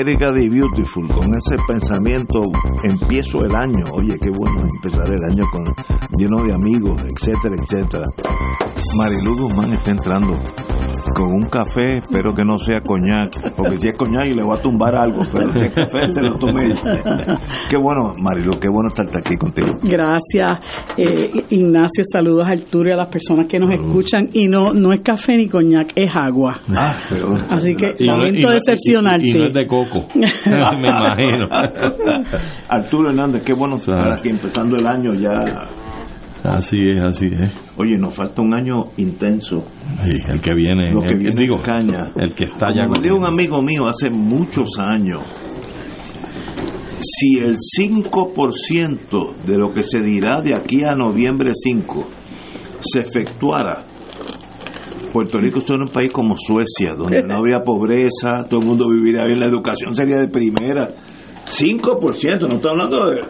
América the Beautiful, con ese pensamiento empiezo el año. Oye, qué bueno empezar el año con lleno de amigos, etcétera, etcétera. Marilu Guzmán está entrando con un café, espero que no sea coñac, porque si es coñac y le voy a tumbar algo, pero el café se lo tomé. qué bueno, Marilu, qué bueno estar aquí contigo. Gracias, eh, Ignacio. Saludos a Arturo y a las personas que nos escuchan. Y no no es café ni coñac, es agua. Ah, pero, Así que Y no- lamento y decepcionarte. Y, y no es de coco. Me imagino. Arturo Hernández, qué bueno estar aquí empezando el año ya. Así es, así es. Oye, nos falta un año intenso. Sí, el que viene. Lo que el, viene digo, es caña. el que está ya. Como me dijo un amigo mío hace muchos años, si el 5% de lo que se dirá de aquí a noviembre 5 se efectuara, Puerto Rico sería un país como Suecia, donde no habría pobreza, todo el mundo viviría bien, la educación sería de primera. 5%, no estoy hablando de...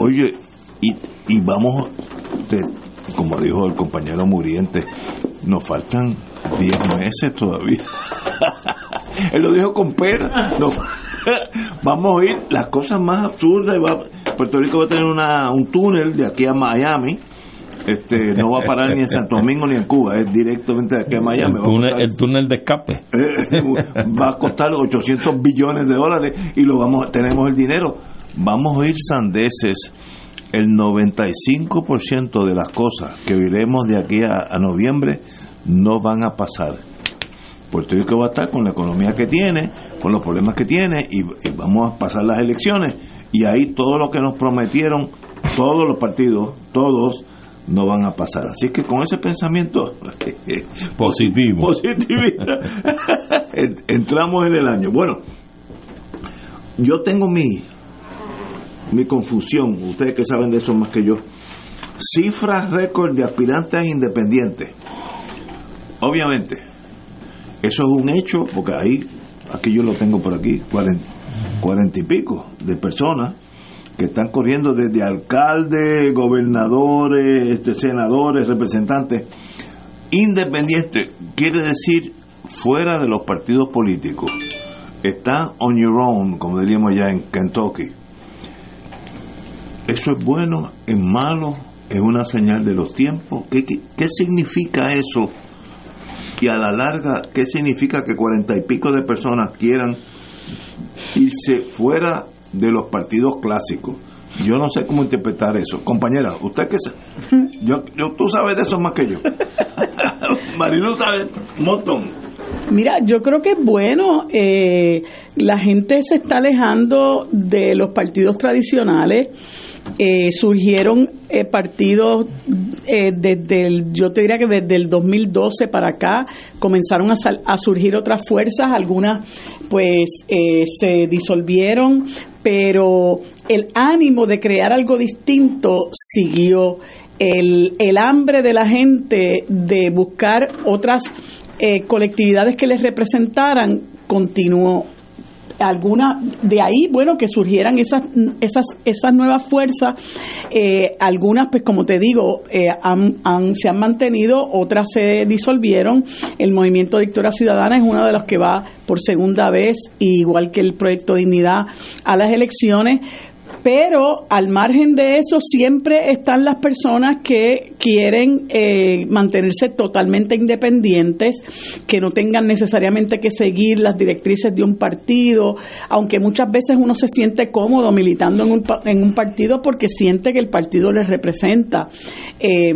Oye, y, y vamos, como dijo el compañero Muriente, nos faltan 10 meses todavía. Él lo dijo con pena. No, vamos a oír las cosas más absurdas. Puerto Rico va a tener una, un túnel de aquí a Miami. Este, no va a parar ni en Santo Domingo ni en Cuba, es directamente de aquí a Miami. El túnel, costar- el túnel de escape. eh, va a costar 800 billones de dólares y lo vamos tenemos el dinero vamos a oír sandeces el 95% de las cosas que oiremos de aquí a, a noviembre no van a pasar Puerto Rico va a estar con la economía que tiene con los problemas que tiene y, y vamos a pasar las elecciones y ahí todo lo que nos prometieron todos los partidos todos no van a pasar así que con ese pensamiento Positivo. positivista. En- Entramos en el año. Bueno, yo tengo mi, mi confusión, ustedes que saben de eso más que yo. Cifras récord de aspirantes independientes. Obviamente, eso es un hecho, porque ahí, aquí yo lo tengo por aquí, cuarenta, y pico de personas que están corriendo desde alcaldes, gobernadores, este, senadores, representantes independiente quiere decir fuera de los partidos políticos. Está on your own, como diríamos ya en Kentucky. ¿Eso es bueno? ¿Es malo? ¿Es una señal de los tiempos? ¿Qué, qué, qué significa eso? Y a la larga, ¿qué significa que cuarenta y pico de personas quieran irse fuera de los partidos clásicos? Yo no sé cómo interpretar eso. Compañera, usted que sa- yo, yo, tú sabes de eso más que yo. Marilu sabe un montón. Mira, yo creo que es bueno. eh, la gente se está alejando de los partidos tradicionales. Eh, surgieron eh, partidos eh, desde el, yo te diría que desde el 2012 para acá comenzaron a, sal- a surgir otras fuerzas, algunas pues eh, se disolvieron, pero el ánimo de crear algo distinto siguió. El, el hambre de la gente de buscar otras eh, colectividades que les representaran continuó algunas de ahí bueno que surgieran esas esas esas nuevas fuerzas eh, algunas pues como te digo eh, han, se han mantenido otras se disolvieron. El movimiento Victoria Ciudadana es uno de los que va por segunda vez igual que el proyecto Dignidad a las elecciones pero al margen de eso siempre están las personas que quieren eh, mantenerse totalmente independientes, que no tengan necesariamente que seguir las directrices de un partido, aunque muchas veces uno se siente cómodo militando en un, en un partido porque siente que el partido les representa. Eh,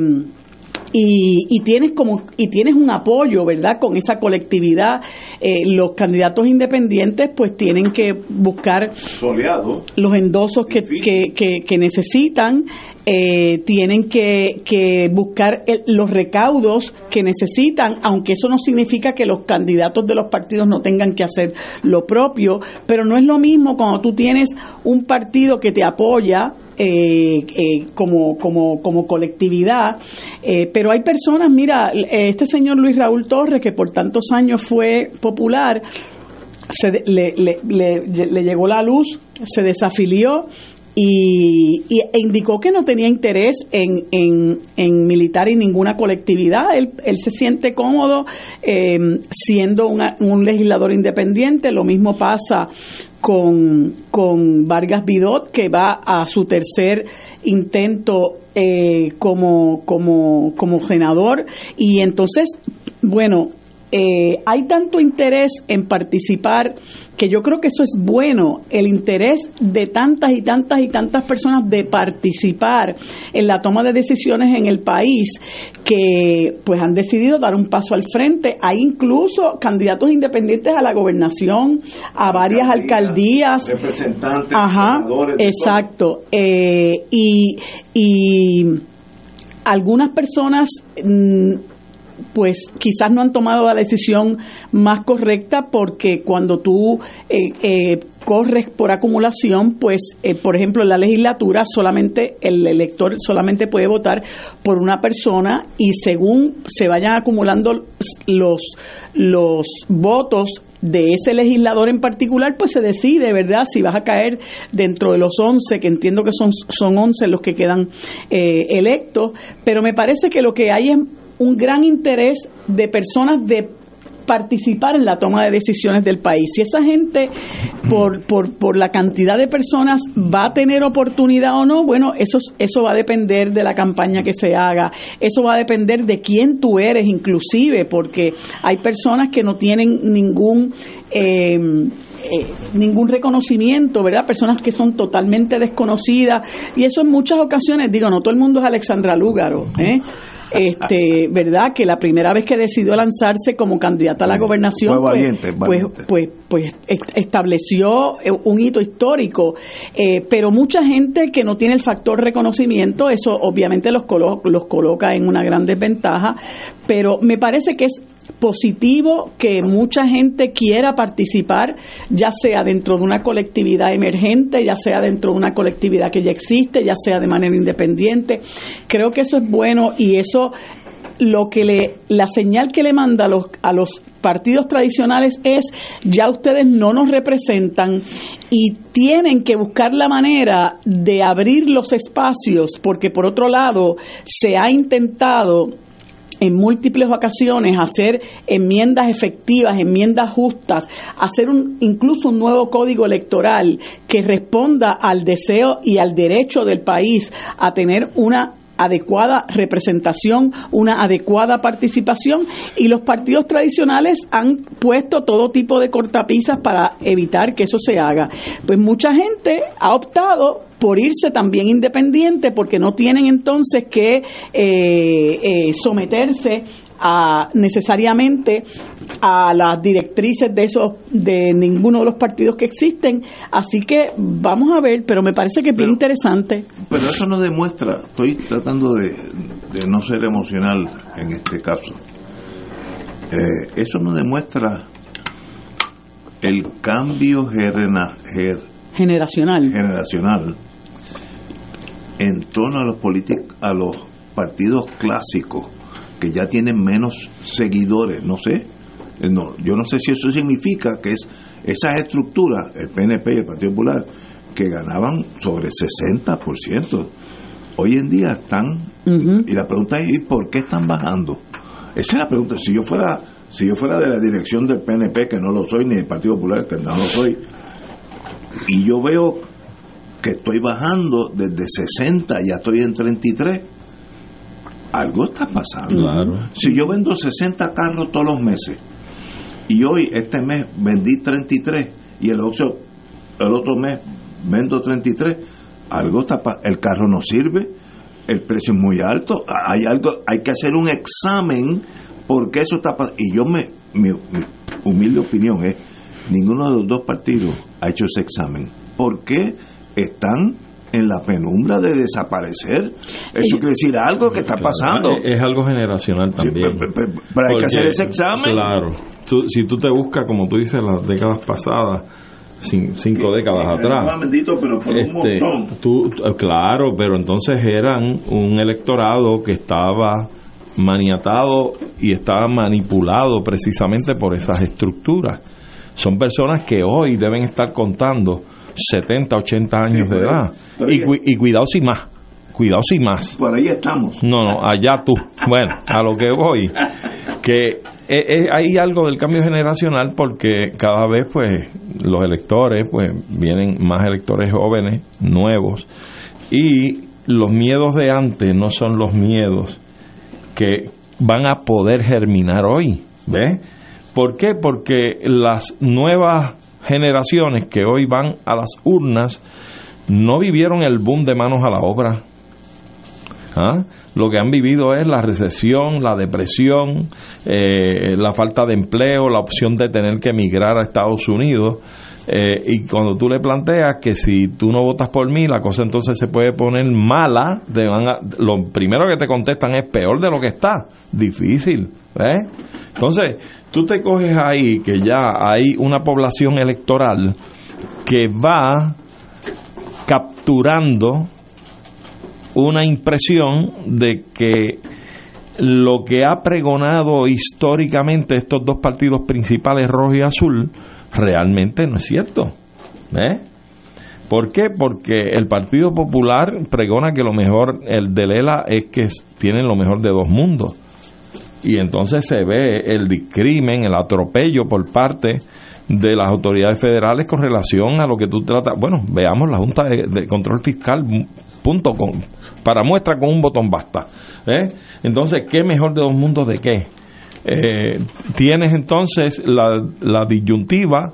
y, y, tienes como y tienes un apoyo verdad con esa colectividad eh, los candidatos independientes pues tienen que buscar Soleado. los endosos que, que, que, que necesitan eh, tienen que, que buscar el- los recaudos que necesitan aunque eso no significa que los candidatos de los partidos no tengan que hacer lo propio pero no es lo mismo cuando tú tienes un partido que te apoya eh, eh, como, como, como colectividad. Eh, pero hay personas, mira, este señor Luis Raúl Torres, que por tantos años fue popular, se le, le- le llegó la luz, se desafilió y, y- indicó que no tenía interés en, en, en militar en ninguna colectividad. Él, él se siente cómodo eh, siendo una- un legislador independiente. Lo mismo pasa con, con Vargas Vidot, que va a su tercer intento eh, como, como, como senador. Y entonces, bueno, eh, hay tanto interés en participar que yo creo que eso es bueno, el interés de tantas y tantas y tantas personas de participar en la toma de decisiones en el país que pues han decidido dar un paso al frente. Hay incluso candidatos independientes a la gobernación, a varias alcaldías, representantes, Ajá, exacto. Eh, y, y algunas personas, mm, pues quizás no han tomado la decisión más correcta porque cuando tú eh, eh, corres por acumulación, pues, eh, por ejemplo, en la legislatura solamente el elector solamente puede votar por una persona y según se vayan acumulando los, los votos de ese legislador en particular, pues se decide, ¿verdad? Si vas a caer dentro de los 11, que entiendo que son, son 11 los que quedan eh, electos, pero me parece que lo que hay es un gran interés de personas de participar en la toma de decisiones del país. Si esa gente, por, por, por la cantidad de personas, va a tener oportunidad o no, bueno, eso, eso va a depender de la campaña que se haga, eso va a depender de quién tú eres inclusive, porque hay personas que no tienen ningún... Eh, eh, ningún reconocimiento, ¿verdad? Personas que son totalmente desconocidas y eso en muchas ocasiones, digo, no todo el mundo es Alexandra Lúgaro, ¿eh? Este, ¿verdad? Que la primera vez que decidió lanzarse como candidata a la gobernación, Fue pues- valiente, pues, valiente. pues, pues, est- estableció eh, un hito histórico, Eh, pero mucha gente que no tiene el factor reconocimiento, eso obviamente los, colo- los coloca en una gran desventaja, pero me parece que es positivo que mucha gente quiera participar, ya sea dentro de una colectividad emergente, ya sea dentro de una colectividad que ya existe, ya sea de manera independiente. Creo que eso es bueno y eso lo que le la señal que le manda a los a los partidos tradicionales es ya ustedes no nos representan y tienen que buscar la manera de abrir los espacios porque por otro lado se ha intentado en múltiples ocasiones hacer enmiendas efectivas, enmiendas justas, hacer un, incluso un nuevo código electoral que responda al deseo y al derecho del país a tener una adecuada representación, una adecuada participación y los partidos tradicionales han puesto todo tipo de cortapisas para evitar que eso se haga. Pues mucha gente ha optado por irse también independiente porque no tienen entonces que eh, eh, someterse a necesariamente a las directrices de esos de ninguno de los partidos que existen. Así que vamos a ver pero me parece que es bien interesante. Pero eso no demuestra, estoy tratando de, de no ser emocional en este caso, Eh, eso no demuestra el cambio gerena- ger- generacional. generacional en torno a los políticos, a los partidos clásicos que ya tienen menos seguidores, no sé, Eh, no, yo no sé si eso significa que es esas estructuras, el PNP y el Partido Popular, que ganaban sobre 60%, hoy en día están, y la pregunta es, ¿y por qué están bajando? Esa es la pregunta, si yo fuera, si yo fuera de la dirección del PNP, que no lo soy, ni del Partido Popular, que no lo soy, y yo veo que estoy bajando desde 60, ya estoy en 33. Algo está pasando. Claro. Si yo vendo 60 carros todos los meses y hoy, este mes, vendí 33 y el otro, el otro mes vendo 33, algo está el carro no sirve, el precio es muy alto, hay algo, hay que hacer un examen porque eso está pasando. Y yo me, mi, mi humilde opinión es, ninguno de los dos partidos ha hecho ese examen. ¿Por qué están en la penumbra de desaparecer? Eso quiere decir algo que está pasando. Es, es algo generacional también. Pero- pero- pero hay que hacer ese examen. Claro. Tú- si tú te buscas, como tú dices, las décadas pasadas, cin- cinco décadas atrás. bendito, pero por un Este, montón. tú- claro, pero entonces eran un electorado que estaba maniatado y estaba manipulado precisamente por esas estructuras. Son personas que hoy deben estar contando 70, 80 años de edad. Y, cuidado sin más, cuidado sin más. Por ahí estamos. No, no, allá tú. Bueno, a lo que voy, que eh, eh, hay algo del cambio generacional porque cada vez pues los electores pues vienen más electores jóvenes, nuevos y los miedos de antes no son los miedos que van a poder germinar hoy, ¿ves? ¿Por qué? Porque las nuevas generaciones que hoy van a las urnas no vivieron el boom de manos a la obra, ¿Ah? Lo que han vivido es la recesión, la depresión, eh, la falta de empleo, la opción de tener que emigrar a Estados Unidos. eh, y cuando tú le planteas que si tú no votas por mí, la cosa entonces se puede poner mala, te van a- lo primero que te contestan es peor de lo que está. Difícil. ¿Ves? Entonces, tú te coges ahí que ya hay una población electoral que va capturando una impresión de que lo que ha pregonado históricamente estos dos partidos principales, rojo y azul, realmente no es cierto. ¿Eh? ¿Por qué? Porque el Partido Popular pregona que lo mejor, el de Lela, es que tienen lo mejor de dos mundos. Y entonces se ve el discrimen, el atropello por parte de las autoridades federales con relación a lo que tú tratas. Bueno, veamos la Junta de, Control Fiscal, punto con, para muestra con un botón basta. ¿eh? Entonces, ¿qué mejor de dos mundos de qué? Eh, tienes entonces la, la disyuntiva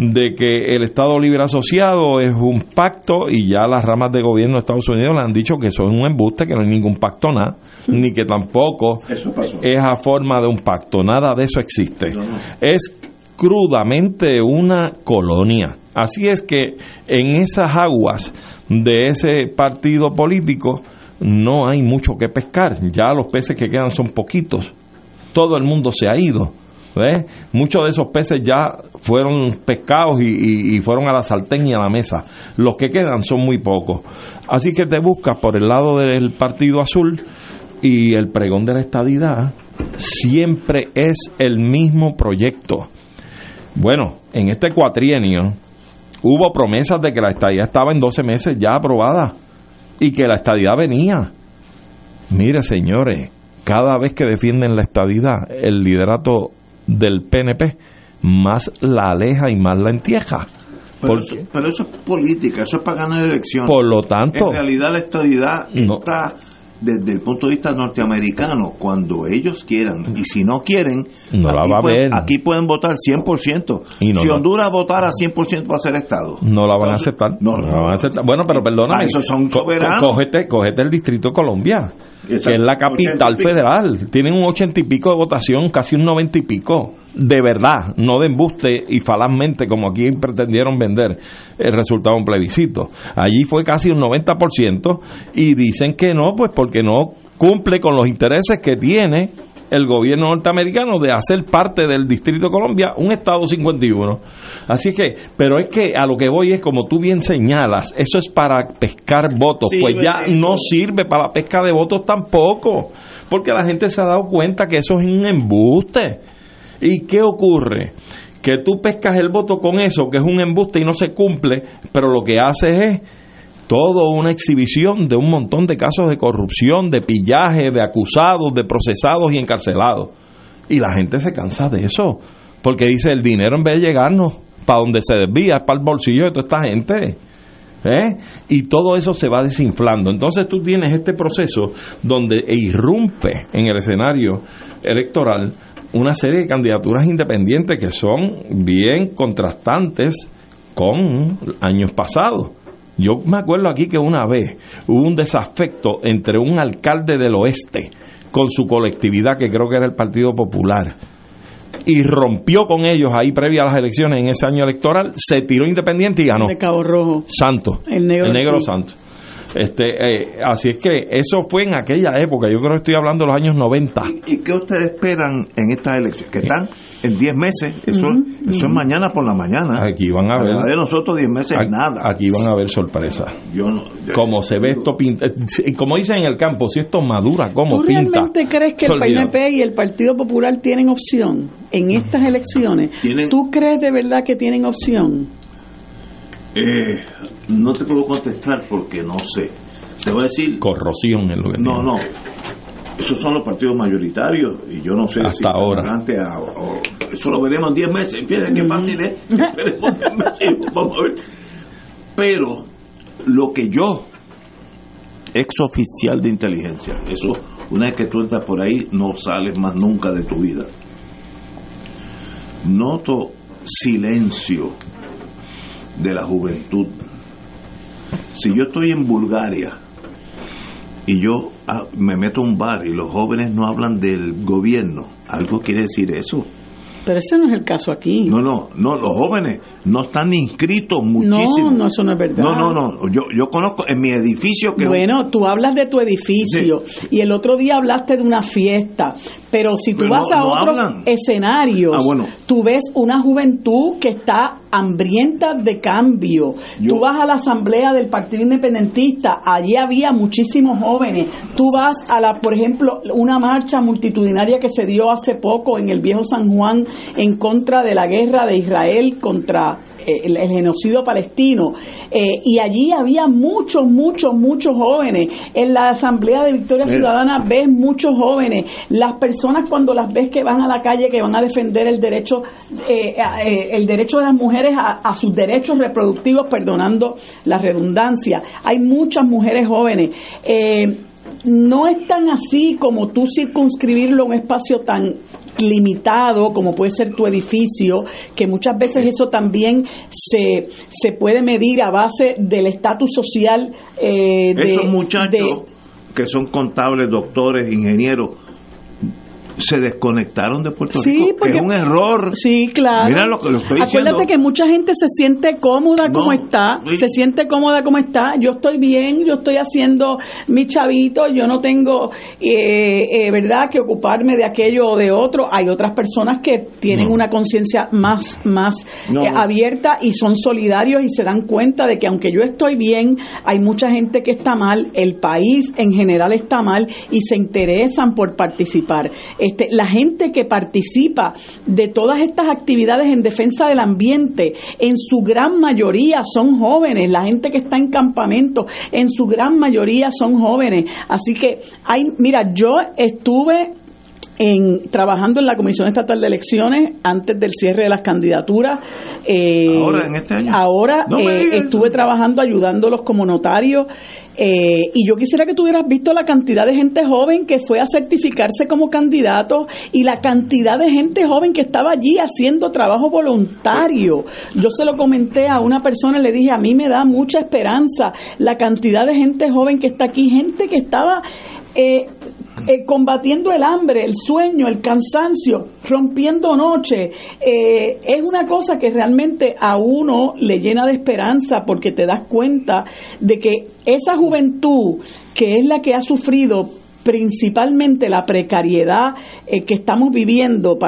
de que el Estado Libre Asociado es un pacto y ya las ramas de gobierno de Estados Unidos le han dicho que eso es un embuste, que no hay ningún pacto nada, ni que tampoco Eso es a forma de un pacto, nada de eso existe. No, no. Es crudamente una colonia. Así es que en esas aguas de ese partido político no hay mucho que pescar, ya los peces que quedan son poquitos, todo el mundo se ha ido. ¿Ves? Muchos de esos peces ya fueron pescados y, y- fueron a la sartén y a la mesa. Los que quedan son muy pocos. Así que te buscas por el lado del Partido Azul y el pregón de la estadidad siempre es el mismo proyecto. Bueno, en este cuatrienio hubo promesas de que la estadidad estaba en 12 meses ya aprobada y que la estadidad venía. Mire, señores, cada vez que defienden la estadidad, el liderato del PNP más la aleja y más la entieja. Pero, Por- eso, pero eso es política, eso es para ganar elecciones. por lo tanto, en realidad la estadidad No. está desde el punto de vista norteamericano cuando ellos quieran y si no quieren No la aquí, va a pueden, ver. aquí pueden votar 100% Y no si la- Honduras votara 100% va a ser estado no la van a aceptar. no, No la van a aceptar. Bueno, pero perdóname. Ah, esos son soberanos. Cógete, cógete el Distrito Colombia, que es la capital 80 y pico. federal. Tienen un ochenta y pico de votación, casi un noventa y pico. De verdad, no de embuste y falazmente como aquí pretendieron vender el resultado de un plebiscito. Allí fue casi un 90% y dicen que no, pues porque no cumple con los intereses que tiene el gobierno norteamericano de hacer parte del Distrito de Colombia un Estado 51. Así que, pero es que a lo que voy es, como tú bien señalas, eso es para pescar votos, Sí, pues ya no sirve para la pesca de votos tampoco, porque la gente se ha dado cuenta que eso es un embuste. ¿Y qué ocurre? Que tú pescas el voto con eso, que es un embuste y no se cumple, pero lo que haces es todo una exhibición de un montón de casos de corrupción, de pillaje, de acusados, de procesados y encarcelados. Y la gente se cansa de eso, porque dice el dinero en vez de llegarnos para donde se desvía, es para el bolsillo de toda esta gente. ¿eh? y todo eso se va desinflando. Entonces tú tienes este proceso donde irrumpe en el escenario electoral una serie de candidaturas independientes que son bien contrastantes con años pasados. Yo me acuerdo aquí que una vez hubo un desafecto entre un alcalde del oeste con su colectividad, que creo que era el Partido Popular, y rompió con ellos ahí previa a las elecciones en ese año electoral, se tiró independiente y ganó. De Cabo Rojo. Santo. El negro, el negro sí. santo. Este, eh, así es que eso fue en aquella época, yo creo que estoy hablando de los años 90. ¿Y qué ustedes esperan en estas elecciones? Que están en 10 meses, eso, eso es mañana por la mañana. Aquí van a ver, La de nosotros 10 meses aquí, nada. aquí van a ver sorpresas. Yo no, yo- Como se ve esto pinta, como dicen en el campo, si esto madura, como ¿Tú pinta. realmente crees que el. PNP y el Partido Popular tienen opción en estas elecciones? Tienen- ¿Tú crees de verdad que tienen opción? Eh, no te puedo contestar porque no sé. Te voy a decir, Corrosión es lo que no, tiene. no. Esos son los partidos mayoritarios y yo no sé Hasta si ahora. adelante a- o- eso lo veremos en 10 meses. Fíjate qué fácil es. Esperemos 10 meses, vamos a ver. Pero lo que yo, ex oficial de inteligencia, eso, una vez que tú entras por ahí, no sales más nunca de tu vida. Noto silencio de la juventud. Si yo estoy en Bulgaria y yo ah, me meto a un bar y los jóvenes no hablan del gobierno, algo quiere decir eso. Pero ese no es el caso aquí. No, no, no, los jóvenes no están inscritos muchísimo. No, no, eso no es verdad. No, no, no, yo, yo conozco en mi edificio que... Bueno, tú hablas de tu edificio Sí. y el otro día hablaste de una fiesta, pero si tú Pero vas no- a no otros hablan. escenarios, Ah, bueno. tú ves una juventud que está hambrienta de cambio. Yo- Tú vas a la asamblea del Partido Independentista, allí había muchísimos jóvenes. Tú vas a la, por ejemplo, una marcha multitudinaria que se dio hace poco en el viejo San Juan en contra de la guerra de Israel contra eh, el, el genocidio palestino. Eh, y allí había muchos, muchos, muchos jóvenes. En la Asamblea de Victoria Mira. Ciudadana ves muchos jóvenes. Las personas cuando las ves que van a la calle, que van a defender el derecho, eh, eh, el derecho de las mujeres a, a sus derechos reproductivos, perdonando la redundancia. Hay muchas mujeres jóvenes. Eh, no es tan así como tú circunscribirlo a un espacio tan limitado como puede ser tu edificio, que muchas veces eso también se, se puede medir a base del estatus social eh, de, Esos muchachos de- que son contables, doctores, ingenieros, se desconectaron de Puerto Sí, Rico. que porque- es un error. Sí, claro. Mira lo que lo estoy Acuérdate diciendo. que mucha gente se siente cómoda No, como está, sí. se siente cómoda como está. Yo estoy bien, yo estoy haciendo mi chavito, yo no tengo, eh, eh, ¿verdad?, que ocuparme de aquello o de otro. Hay otras personas que tienen No. una conciencia más, más No, eh, abierta y son solidarios y se dan cuenta de que aunque yo estoy bien, hay mucha gente que está mal, el país en general está mal y se interesan por participar. Este, la gente que participa de todas estas actividades en defensa del ambiente, en su gran mayoría son jóvenes, la gente que está en campamento, en su gran mayoría son jóvenes. Así que hay, mira, yo estuve en, trabajando en la Comisión Estatal de Elecciones antes del cierre de las candidaturas. Eh, Ahora, en este año. Ahora No eh, estuve trabajando ayudándolos como notario eh, y yo quisiera que tú hubieras visto la cantidad de gente joven que fue a certificarse como candidato y la cantidad de gente joven que estaba allí haciendo trabajo voluntario. Yo se lo comenté a una persona y le dije, a mí me da mucha esperanza la cantidad de gente joven que está aquí, gente que estaba eh, eh, combatiendo el hambre, el sueño, el cansancio, rompiendo noche. Eh, es una cosa que realmente a uno le llena de esperanza porque te das cuenta de que esa juventud que es la que ha sufrido principalmente la precariedad eh, que estamos viviendo.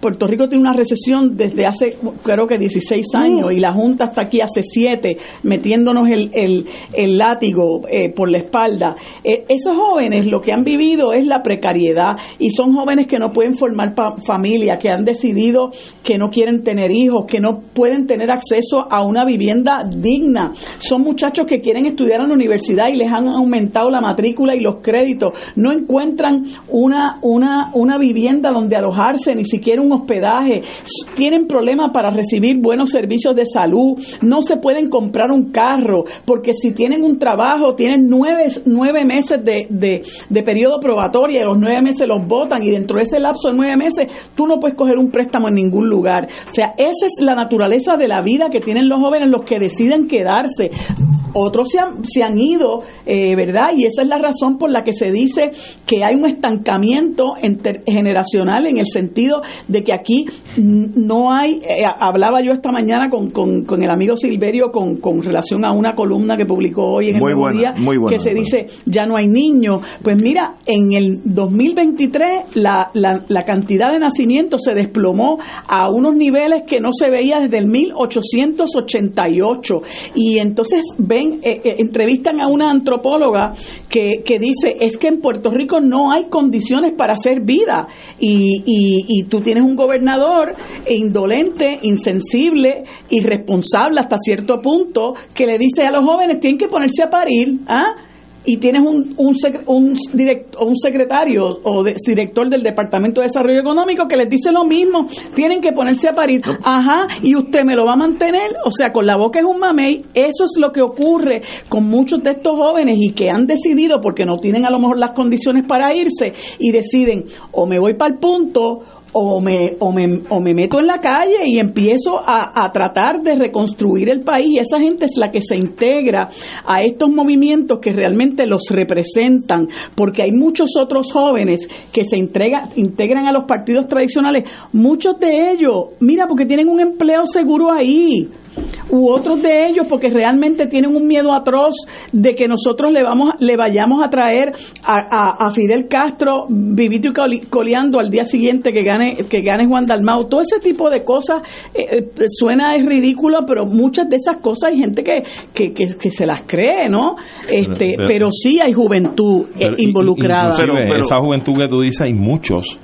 Puerto Rico tiene una recesión desde hace creo que 16 años y la Junta está aquí hace 7 metiéndonos el, el, el látigo eh, por la espalda. Eh, esos jóvenes lo que han vivido es la precariedad y son jóvenes que no pueden formar pa- familia, que han decidido que no quieren tener hijos, que no pueden tener acceso a una vivienda digna. Son muchachos que quieren estudiar en la universidad y les han aumentado la matrícula y los créditos. No encuentran una, una, una vivienda donde alojarse, ni siquiera un hospedaje, tienen problemas para recibir buenos servicios de salud, no se pueden comprar un carro, porque si tienen un trabajo, tienen nueve, nueve meses de, de, de periodo probatorio y los nueve meses los votan y dentro de ese lapso de nueve meses tú no puedes coger un préstamo en ningún lugar. O sea, esa es la naturaleza de la vida que tienen los jóvenes, los que deciden quedarse. Otros se han, se han ido, eh, ¿verdad? Y esa es la razón por la que se dice que hay un estancamiento generacional en el sentido de que aquí no hay, eh, hablaba yo esta mañana con, con, el amigo Silverio con, con, relación a una columna que publicó hoy en el Día, que se dice, ya no hay niños. Pues mira, en el 2023 la, la, la cantidad de nacimientos se desplomó a unos niveles que no se veía desde el 1888. Y entonces ven, eh, eh, entrevistan a una antropóloga que, que, dice, es que en Puerto Rico no hay condiciones para hacer vida. Y, y, y tú tienes un gobernador indolente, insensible, irresponsable hasta cierto punto, que le dice a los jóvenes, tienen que ponerse a parir. ¿ah? Y tienes un, un, un, un secretario o director del Departamento de Desarrollo Económico que les dice lo mismo, tienen que ponerse a parir, ajá, y usted me lo va a mantener, o sea, con la boca es un mamey, eso es lo que ocurre con muchos de estos jóvenes y que han decidido, porque no tienen a lo mejor las condiciones para irse, y deciden, o me voy para el punto, o me, o me, o me meto en la calle y empiezo a, a, tratar de reconstruir el país. Y esa gente es la que se integra a estos movimientos que realmente los representan, porque hay muchos otros jóvenes que se entrega, integran a los partidos tradicionales. Muchos de ellos, mira, porque tienen un empleo seguro ahí u otros de ellos porque realmente tienen un miedo atroz de que nosotros le vamos le vayamos a traer a, a, Fidel Castro vivito y coleando al día siguiente que gane que gane Juan Dalmau. Todo ese tipo de cosas eh, eh, suena es ridículo pero muchas de esas cosas hay gente que, que, que, se las cree no este pero, sí hay juventud eh, involucrada. pero, esa juventud que tú dices hay muchos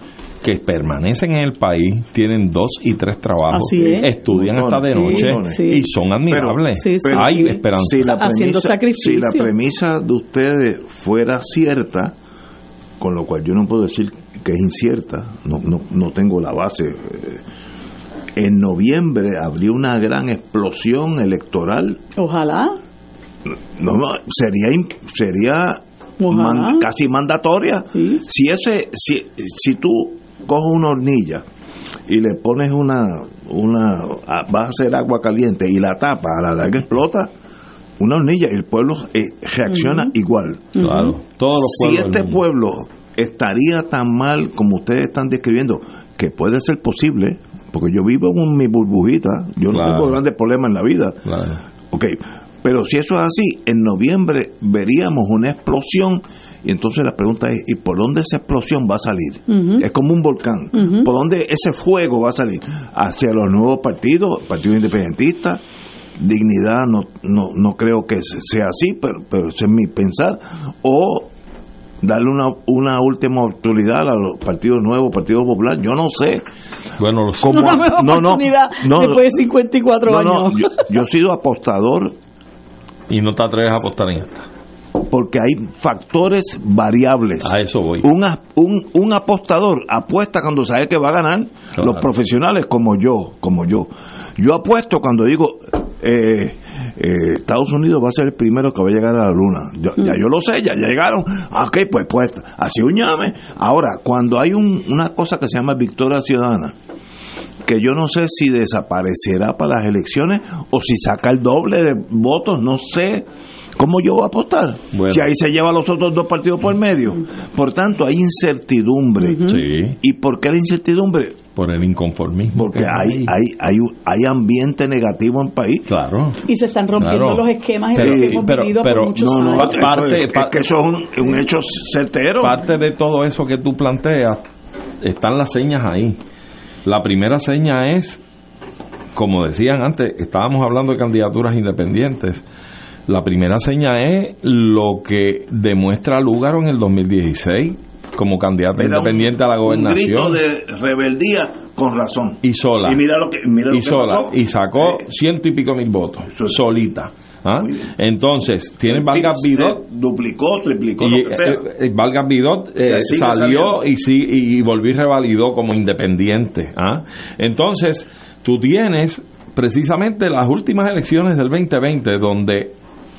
que permanecen en el país, tienen dos y tres trabajos, estudian hasta de noche y son admirables. Hay esperanza. Si la, premisa, si la premisa de ustedes fuera cierta, con lo cual yo no puedo decir que es incierta, no, no, no tengo la base. Eh, en noviembre habría una gran explosión electoral. Ojalá. No, sería sería casi mandatoria. Si ese si, si tú coges una hornilla y le pones una, una, vas a hacer agua caliente y la tapa, a la larga explota, una hornilla y el pueblo eh, reacciona igual. Claro, todos los Si este pueblo estaría tan mal como ustedes están describiendo, que puede ser posible, porque yo vivo en mi burbujita, yo no tengo grandes problemas en la vida. Ok, pero si eso es así, en noviembre veríamos una explosión y entonces la pregunta es, ¿y por dónde esa explosión va a salir? Es como un volcán. ¿Por dónde ese fuego va a salir? Hacia los nuevos partidos, Partido Independentista, Dignidad, no, no, no creo que sea así, pero, pero ese es mi pensar. O darle una, una última oportunidad a los partidos nuevos, Partido Popular, yo no sé. Bueno, una nueva no, oportunidad no, después de 54 años. yo, yo he sido apostador. Y no te atreves a apostar en esta porque hay factores variables. A eso voy. Un, un, un apostador apuesta cuando sabe que va a ganar. Los profesionales como yo, como yo. Yo apuesto cuando digo, eh, eh, Estados Unidos va a ser el primero que va a llegar a la luna. Ya mm. yo lo sé, ya, llegaron. Ok, pues, pues, así un llame. Ahora, cuando hay un, una cosa que se llama victoria ciudadana, que yo no sé si desaparecerá para las elecciones o si saca el doble de votos, no sé. ¿Cómo yo voy a apostar? Si ahí se lleva los otros dos partidos por medio. Por tanto, hay incertidumbre. ¿Y por qué la incertidumbre? Por el inconformismo. Porque hay, hay, hay, hay ambiente negativo en el país. Claro. Y se están rompiendo los esquemas pero, que hemos vivido por muchos no, Parte, es, que eso es un, hecho certero. Parte de todo eso que tú planteas, están las señas ahí. La primera seña es, como decían antes, estábamos hablando de candidaturas independientes la primera seña es lo que demuestra Lúgaro en el 2016 como candidato independiente a la gobernación. Un grito de rebeldía con razón. Y sola. Y mira lo que, mira y sola. Y sacó ciento y pico mil votos. Solita. ¿ah? Entonces, tienen Vargas Bidot. Duplicó, triplicó. Y, lo que sea. eh, eh, Vargas Bidot eh, Que sigue salió saliendo. y, sí, y volvió y revalidó como independiente. ¿ah? Entonces, tú tienes precisamente las últimas elecciones del 2020 donde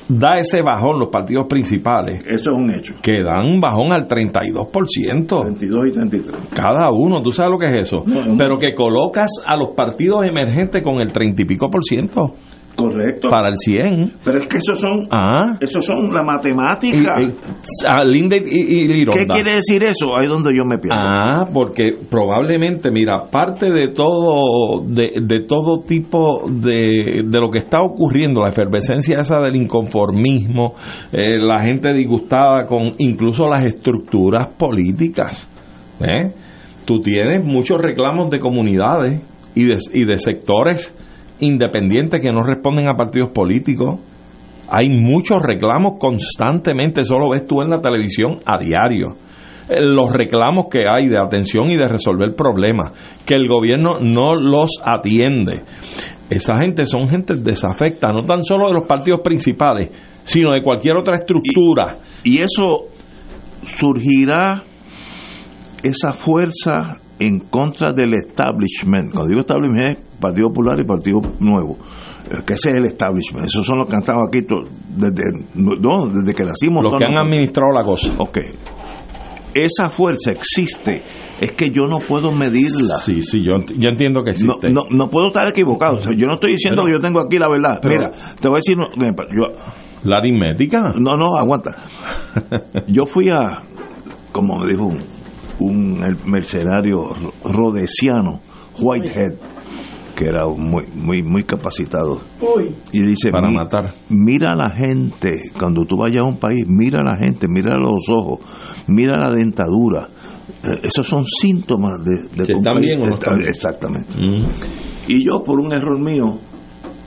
da ese bajón los partidos principales, Eso es un hecho. que dan un bajón al 32%. 22 y 33. Cada uno, tú sabes lo que es eso. No, no. Pero que colocas a los partidos emergentes con el 30 y pico por ciento Correcto. para el 100. Pero es que esos son, Ah. esos son la matemática. y- a Linde y, y- y Lironda. ¿Qué quiere decir eso? Ahí es donde yo me pierdo. Ah, porque probablemente, mira, parte de todo, de, de todo tipo de, de lo que está ocurriendo, la efervescencia esa del inconformismo, eh, la gente disgustada con incluso las estructuras políticas. ¿eh? Tú tienes muchos reclamos de comunidades y de, y de sectores independientes que no responden a partidos políticos. Hay muchos reclamos constantemente, eso lo ves tú en la televisión a diario. Eh, Los reclamos que hay de atención y de resolver problemas, que el gobierno no los atiende. Esa gente son gente desafecta, no tan solo de los partidos principales, sino de cualquier otra estructura. Y eso surgirá esa fuerza en contra del establishment. Cuando digo establishment es Partido Popular y Partido Nuevo. Eh, Que ese es el establishment. Esos son los que han estado aquí desde, no, desde que nacimos. los que han administrado la cosa. Ok. Esa fuerza existe. Es que yo no puedo medirla. Sí, sí, yo, yo entiendo que No, existe. no, no puedo estar equivocado. O sea, yo no estoy diciendo Pero- que yo tengo aquí la verdad. pero- Mira, te voy a decir. no, yo, La aritmética. no, no, aguanta. Yo fui a, como me dijo un, un mercenario ro- rodesiano, Whitehead, que era muy, muy, muy capacitado. Uy. Y dice, Para "Mi- matar. mira a la gente, cuando tú vayas a un país, mira a la gente, mira los ojos, mira la dentadura. Eh, esos son síntomas de, de están bien o no está- están bien. Exactamente. Mm. Y yo, por un error mío,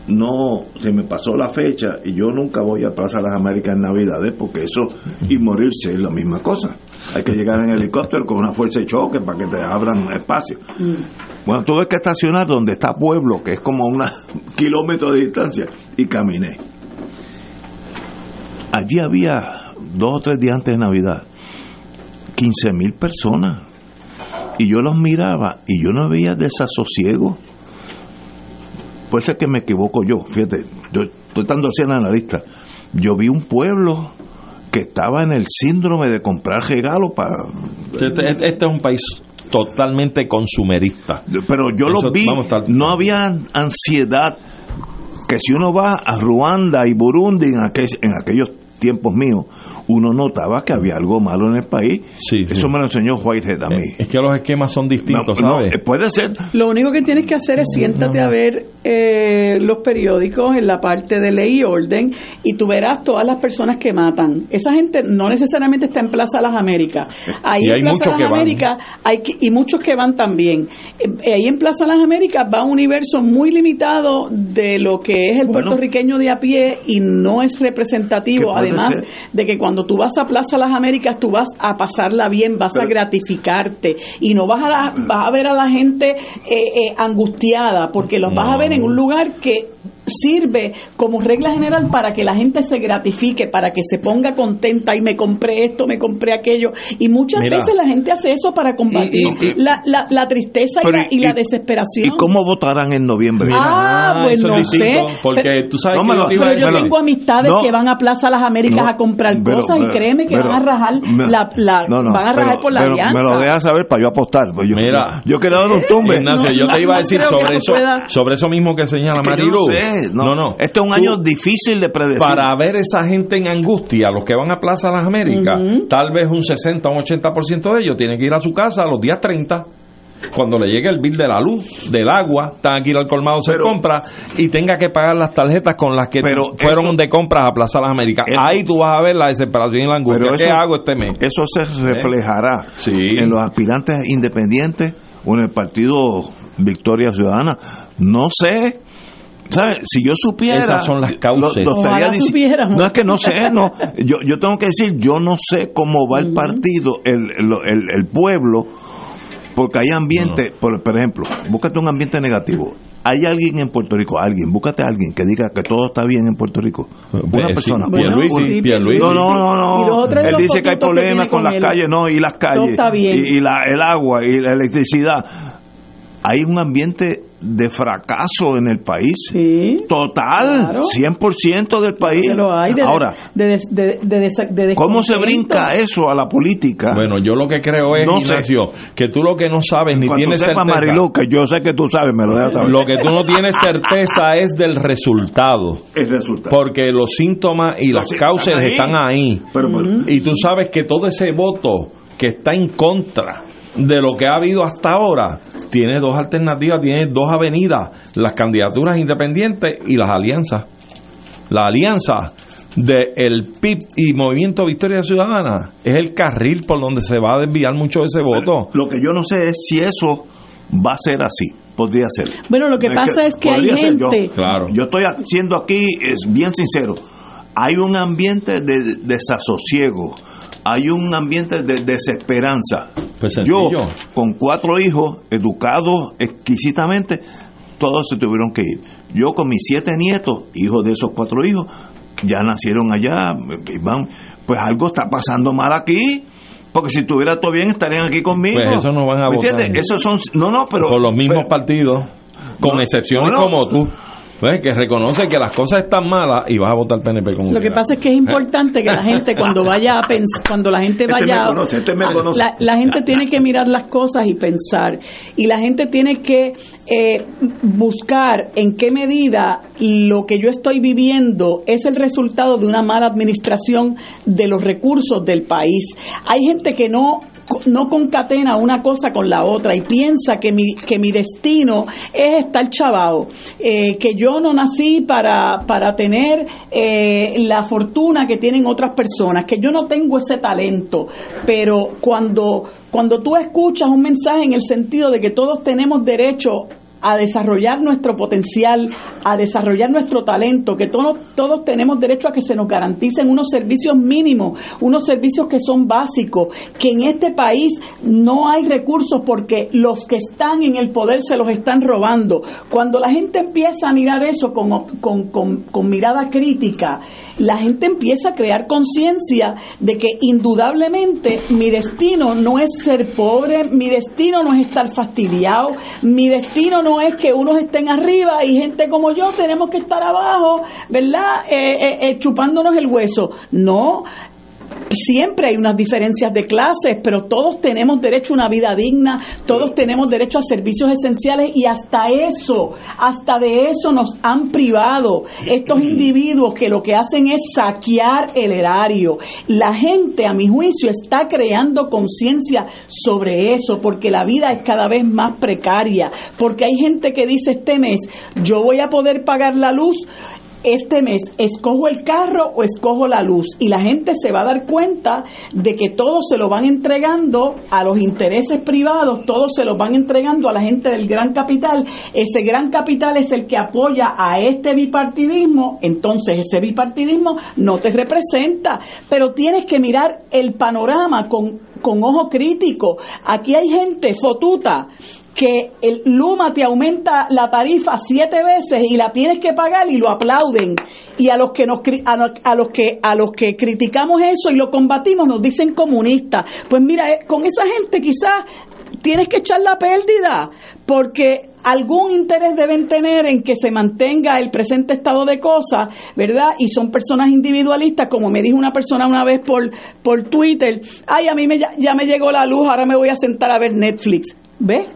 no se me pasó la fecha y yo nunca voy a Plaza de las Américas en Navidades porque eso y morirse es la misma cosa. Hay que llegar en helicóptero con una fuerza de choque para que te abran espacio. Bueno, tuve que estacionar donde está Pueblo, que es como un kilómetro de distancia, y caminé. Allí había, dos o tres días antes de Navidad, 15 mil personas. Y yo los miraba y yo no veía desasosiego. Puede ser que me equivoco yo, fíjate, yo estoy tan docena en la lista. Yo vi un pueblo que estaba en el síndrome de comprar regalos para... Este, este es un país totalmente consumerista. Pero yo Eso los vi, estar- no había ansiedad que si uno va a Ruanda y Burundi en, aquel- en aquellos tiempos míos, uno notaba que había algo malo en el país. Sí, sí. Eso me lo enseñó Whitehead a mí. Es que los esquemas son distintos, No, ¿sabes? eh, puede ser, Lo único que tienes que hacer es siéntate a ver eh, los periódicos en la parte de ley y orden y tú verás todas las personas que matan. Esa gente no necesariamente está en Plaza Las Américas. Ahí Y hay en Plaza muchos Las que van. Américas hay que- y muchos que van también. Eh, ahí en Plaza Las Américas va un universo muy limitado de lo que es el Bueno. puertorriqueño de a pie y no es representativo. Además ser. de que cuando tú vas a Plaza Las Américas tú vas a pasarla bien, vas a gratificarte. Y no vas a, la- vas a ver a la gente eh, eh, angustiada porque los vas a ver en un lugar que sirve como regla general para que la gente se gratifique, para que se ponga contenta y me compré esto, me compré aquello. Y muchas Mira. veces la gente hace eso para combatir Y- y- y- la, la, la tristeza y la, y la desesperación. ¿Y cómo votarán en noviembre? Ah, pues no sé. Porque Pero- tú sabes No que yo Pero yo tengo amistades No. que van a Plaza Las Américas No, a comprar pero- cosas pero- y créeme que pero- van a rajar me- la, la- no, no, van a rajar pero- por la pero alianza. Me lo dejas saber para yo apostar. pues yo, Mira. yo quería dar un tumbe. Ignacio, No, yo te iba a decir sobre eso sobre eso mismo que señala yo Marilu. No sé, no. no, no. Este es un Tú- año difícil de predecir. para ver esa gente en angustia, los que van a Plaza Las Américas, tal vez un 60 o un 80% de ellos tienen que ir a su casa a los días 30. Cuando le llegue el bill de la luz, del agua, tengan que ir al colmado Pero- compra y tenga que pagar las tarjetas con las que Pero fueron eso- de compras a Plaza Las Américas. Eso- Ahí tú vas a ver la desesperación y la angustia. Pero ¿Qué eso- hago este mes? Eso se reflejará Sí. en los aspirantes independientes o en el partido Victoria Ciudadana. No sé. ¿Sabes? Si yo supiera. Esas son las causas. lo- lo estaría Ojalá dici- supiéramos. No es que no sé, no. Yo, yo tengo que decir, yo no sé cómo va el partido, el, el, el- el pueblo, Porque hay ambiente, por, por ejemplo, búscate un ambiente negativo. Hay alguien en Puerto Rico, alguien, búscate a alguien que diga que todo está bien en Puerto Rico. Una Eh, persona. sí, Pierluisi, Bueno, sí, Pierluisi. No, no, no, no. Él dice que hay problemas con con las él. calles, no, y las calles, está bien. y, y la, el agua, y la electricidad. Hay un ambiente de fracaso en el país. Sí. Total, Claro. 100% del país. Lo hay de, Ahora, de, de, de- de desa- de ¿cómo se brinca eso a la política? Bueno, yo lo que creo es, No sé. Que tú lo que no sabes ni Cuando tienes certeza. Marilu, que yo sé que tú sabes, me lo dejas saber. Lo que tú no tienes certeza es del resultado. el resultado. Porque los síntomas y las sí- causas están ahí. están ahí. Pero, pero- Y tú sabes que todo ese voto que está en contra de lo que ha habido hasta ahora tiene dos alternativas, tiene dos avenidas, las candidaturas independientes y las alianzas. La alianza del PIB y Movimiento Victoria Ciudadana es el carril por donde se va a desviar mucho de ese voto. Lo que yo no sé es si eso va a ser así. Podría ser. Bueno, lo que pasa es que hay ser. Yo- gente- Claro. Yo estoy siendo aquí es bien sincero. Hay un ambiente de desasosiego. Hay un ambiente de desesperanza. Pues yo, con cuatro hijos, educados exquisitamente, todos se tuvieron que ir. Yo con mis siete nietos, hijos de esos cuatro hijos, ya nacieron allá, van, pues algo está pasando mal aquí. Porque si estuviera todo bien, estarían aquí conmigo. Pues eso no van a ¿Me votar. entiendes? Esos son, no, no, pero... por los mismos pero- partidos, con No, excepciones no, no. como tú, ¿ves? que reconoce que las cosas están malas y vas a votar PNP como Lo que pasa es que es importante que la gente cuando vaya a pensar, cuando la gente Este vaya, me conoce, este me conoce. La, la gente tiene que mirar las cosas y pensar y la gente tiene que eh, buscar en qué medida lo que yo estoy viviendo es el resultado de una mala administración de los recursos del país. Hay gente que no no concatena una cosa con la otra y piensa que mi, que mi destino es estar chavado, eh, que yo no nací para, para tener eh, la fortuna que tienen otras personas, que yo no tengo ese talento, pero cuando, cuando tú escuchas un mensaje en el sentido de que todos tenemos derecho a desarrollar nuestro potencial, a desarrollar nuestro talento, que todos, todos tenemos derecho a que se nos garanticen unos servicios mínimos, unos servicios que son básicos, que en este país no hay recursos porque los que están en el poder se los están robando. Cuando la gente empieza a mirar eso con, con, con, con mirada crítica, la gente empieza a crear conciencia de que indudablemente mi destino no es ser pobre, mi destino no es estar fastidiado, mi destino no es que unos estén arriba y gente como yo tenemos que estar abajo, ¿verdad? Eh, eh, eh, chupándonos el hueso. No, siempre hay unas diferencias de clases, pero todos tenemos derecho a una vida digna, todos tenemos derecho a servicios esenciales y hasta eso, hasta de eso nos han privado estos individuos que lo que hacen es saquear el erario. La gente, a mi juicio, está creando conciencia sobre eso porque la vida es cada vez más precaria, porque hay gente que dice este mes, yo voy a poder pagar la luz este mes escojo el carro o escojo la luz y la gente se va a dar cuenta de que todo se lo van entregando a los intereses privados, todo se lo van entregando a la gente del gran capital. Ese gran capital es el que apoya a este bipartidismo, entonces ese bipartidismo no te representa, pero tienes que mirar el panorama con con ojo crítico. Aquí hay gente fotuta que el Luma te aumenta la tarifa siete veces y la tienes que pagar y lo aplauden y a los que nos a, lo- a los que a los que criticamos eso y lo combatimos nos dicen comunistas pues mira eh, con esa gente quizás tienes que echar la pérdida porque algún interés deben tener en que se mantenga el presente estado de cosas, ¿verdad? Y son personas individualistas, como me dijo una persona una vez por, por Twitter, ay, a mí me, ya me llegó la luz, ahora me voy a sentar a ver Netflix, ¿ves?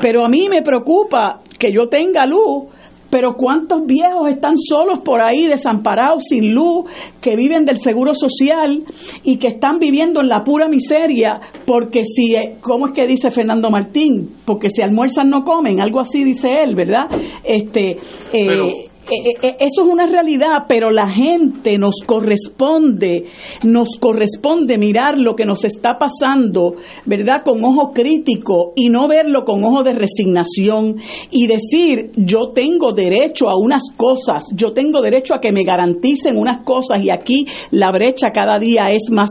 Pero a mí me preocupa que yo tenga luz, pero cuántos viejos están solos por ahí, desamparados, sin luz, que viven del seguro social y que están viviendo en la pura miseria, porque si, ¿cómo es que dice Fernando Martín? Porque si almuerzan no comen, algo así dice él, ¿verdad? Este, eh, eso es una realidad, pero la gente nos corresponde, nos corresponde mirar lo que nos está pasando, ¿verdad? Con ojo crítico y no verlo con ojo de resignación y decir, yo tengo derecho a unas cosas, yo tengo derecho a que me garanticen unas cosas y aquí la brecha cada día es más,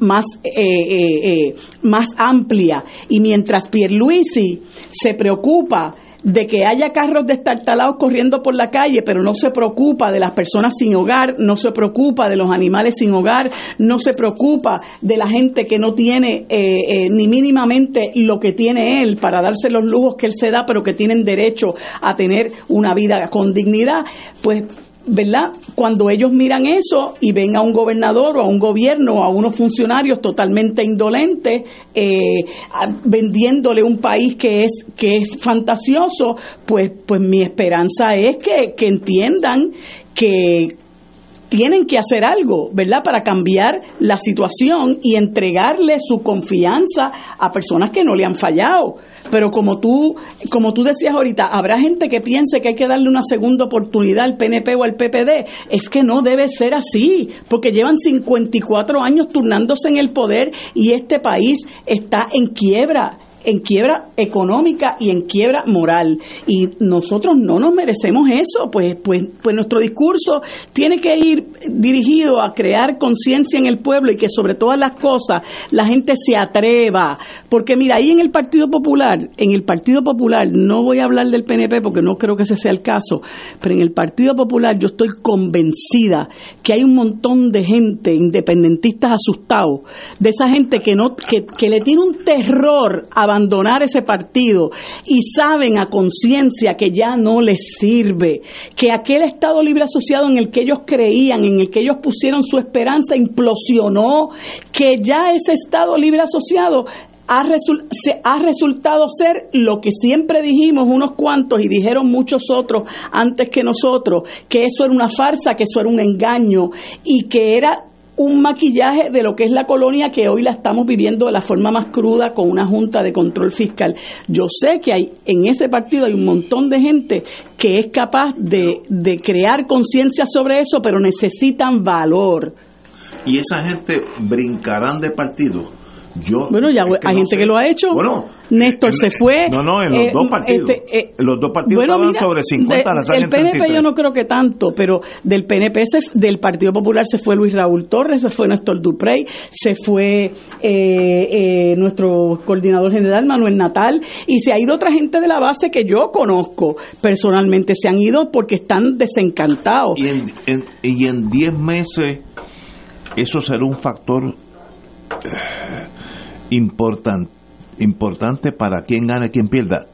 más, eh, más amplia. Y mientras Pierluisi se preocupa de que haya carros destartalados corriendo por la calle, pero no se preocupa de las personas sin hogar, no se preocupa de los animales sin hogar, no se preocupa de la gente que no tiene eh, eh, ni mínimamente lo que tiene él para darse los lujos que él se da, pero que tienen derecho a tener una vida con dignidad, pues ¿verdad? Cuando ellos miran eso y ven a un gobernador o a un gobierno o a unos funcionarios totalmente indolentes eh, vendiéndole un país que es que es fantasioso, pues pues mi esperanza es que, que entiendan que tienen que hacer algo, ¿verdad? Para cambiar la situación y entregarle su confianza a personas que no le han fallado. Pero como tú, como tú decías ahorita, habrá gente que piense que hay que darle una segunda oportunidad al PNP o al PPD. Es que no debe ser así, porque llevan 54 años turnándose en el poder y este país está en quiebra en quiebra económica y en quiebra moral. Y nosotros no nos merecemos eso, pues, pues, pues nuestro discurso tiene que ir dirigido a crear conciencia en el pueblo y que sobre todas las cosas la gente se atreva. Porque mira, ahí en el Partido Popular, en el Partido Popular, no voy a hablar del PNP porque no creo que ese sea el caso, pero en el Partido Popular yo estoy convencida que hay un montón de gente, independentistas asustados, de esa gente que no, que, que le tiene un terror a abandonar ese partido y saben a conciencia que ya no les sirve, que aquel Estado libre asociado en el que ellos creían, en el que ellos pusieron su esperanza, implosionó, que ya ese Estado libre asociado ha, resultado ser lo que siempre dijimos unos cuantos y dijeron muchos otros antes que nosotros, que eso era una farsa, que eso era un engaño y que era un maquillaje de lo que es la colonia que hoy la estamos viviendo de la forma más cruda con una junta de control fiscal. Yo sé que hay en ese partido hay un montón de gente que es capaz de, de crear conciencia sobre eso, pero necesitan valor. Y esa gente brincarán de partido bueno, ya hay gente que lo ha hecho. Bueno, Néstor se fue. No, no, en los eh, dos partidos. Este, eh, los dos partidos estaban sobre 50 de, El PNP yo no creo que tanto, pero del PNP, del Partido Popular se fue Luis Raúl Torres, se fue Néstor Duprey, se fue eh, nuestro coordinador general Manuel Natal, y se ha ido otra gente de la base que yo conozco personalmente. Se han ido porque están desencantados. Y en, y en 10 meses eso será un factor importante, importante para quien gane, quien pierda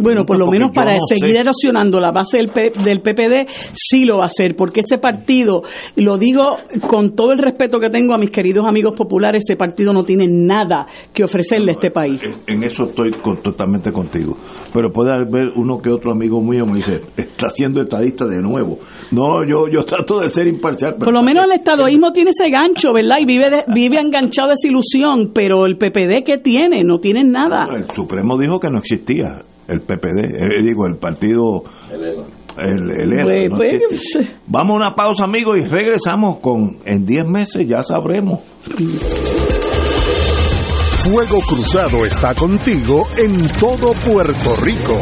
bueno, por lo menos para seguir erosionando la base del, del PPD, sí lo va a hacer, porque ese partido, lo digo con todo el respeto que tengo a mis queridos amigos populares, ese partido no tiene nada que ofrecerle a este país. En, eso estoy totalmente contigo. Pero puede haber uno que otro amigo mío me dice, está siendo estadista de nuevo. No, yo, yo trato de ser imparcial. Por lo menos el estadoísmo tiene ese gancho, ¿verdad? Y vive, vive enganchado de esa ilusión, pero el PPD, ¿qué tiene? No tiene nada. el Supremo dijo que no existía el PPD, eh, digo, el partido... El, el, pues, Vamos a una pausa, amigos, y regresamos con en 10 meses, ya sabremos. Fuego Cruzado está contigo en todo Puerto Rico.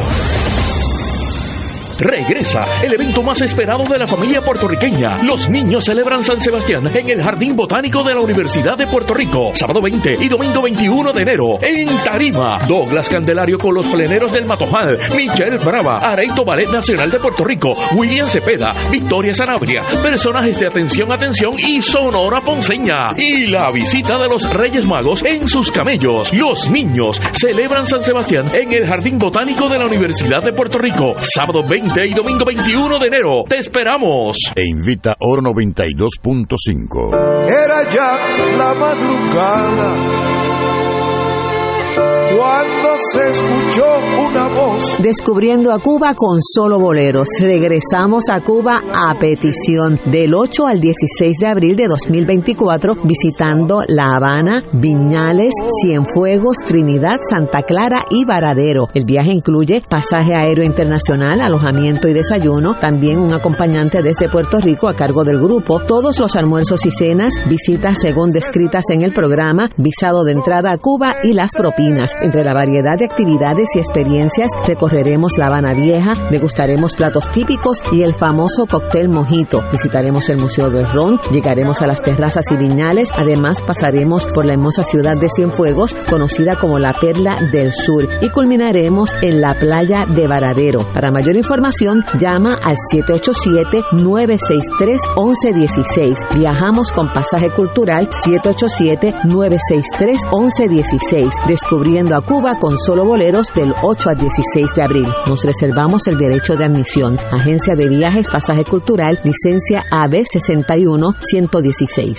Regresa el evento más esperado de la familia puertorriqueña. Los niños celebran San Sebastián en el Jardín Botánico de la Universidad de Puerto Rico. Sábado 20 y domingo 21 de enero. En Tarima. Douglas Candelario con los pleneros del Matojal. Michelle Brava. Areito Ballet Nacional de Puerto Rico. William Cepeda. Victoria Sanabria. Personajes de Atención, Atención y Sonora Ponceña. Y la visita de los Reyes Magos en sus camellos. Los niños celebran San Sebastián en el Jardín Botánico de la Universidad de Puerto Rico. Sábado 20 y domingo 21 de enero. Te esperamos. E invita Oro 92.5. Era ya la madrugada cuando se escuchó una voz. Descubriendo a Cuba con solo boleros. Regresamos a Cuba a petición del 8 al 16 de abril de 2024 visitando La Habana, Viñales, Cienfuegos, Trinidad, Santa Clara y Varadero. El viaje incluye pasaje aéreo internacional, alojamiento y desayuno, también un acompañante desde Puerto Rico a cargo del grupo, todos los almuerzos y cenas, visitas según descritas en el programa, visado de entrada a Cuba y las propinas. Entre la variedad de actividades y experiencias, recorreremos La Habana Vieja, degustaremos platos típicos y el famoso cóctel mojito. Visitaremos el Museo del Ron, llegaremos a las terrazas y viñales, además pasaremos por la hermosa ciudad de Cienfuegos, conocida como la Perla del Sur, y culminaremos en la playa de Varadero. Para mayor información, llama al 787-963-1116. Viajamos con pasaje cultural 787-963-1116, descubriendo a Cuba con solo boleros del 8 al 16 de abril. Nos reservamos el derecho de admisión. Agencia de Viajes Pasaje Cultural, licencia AB 61 116.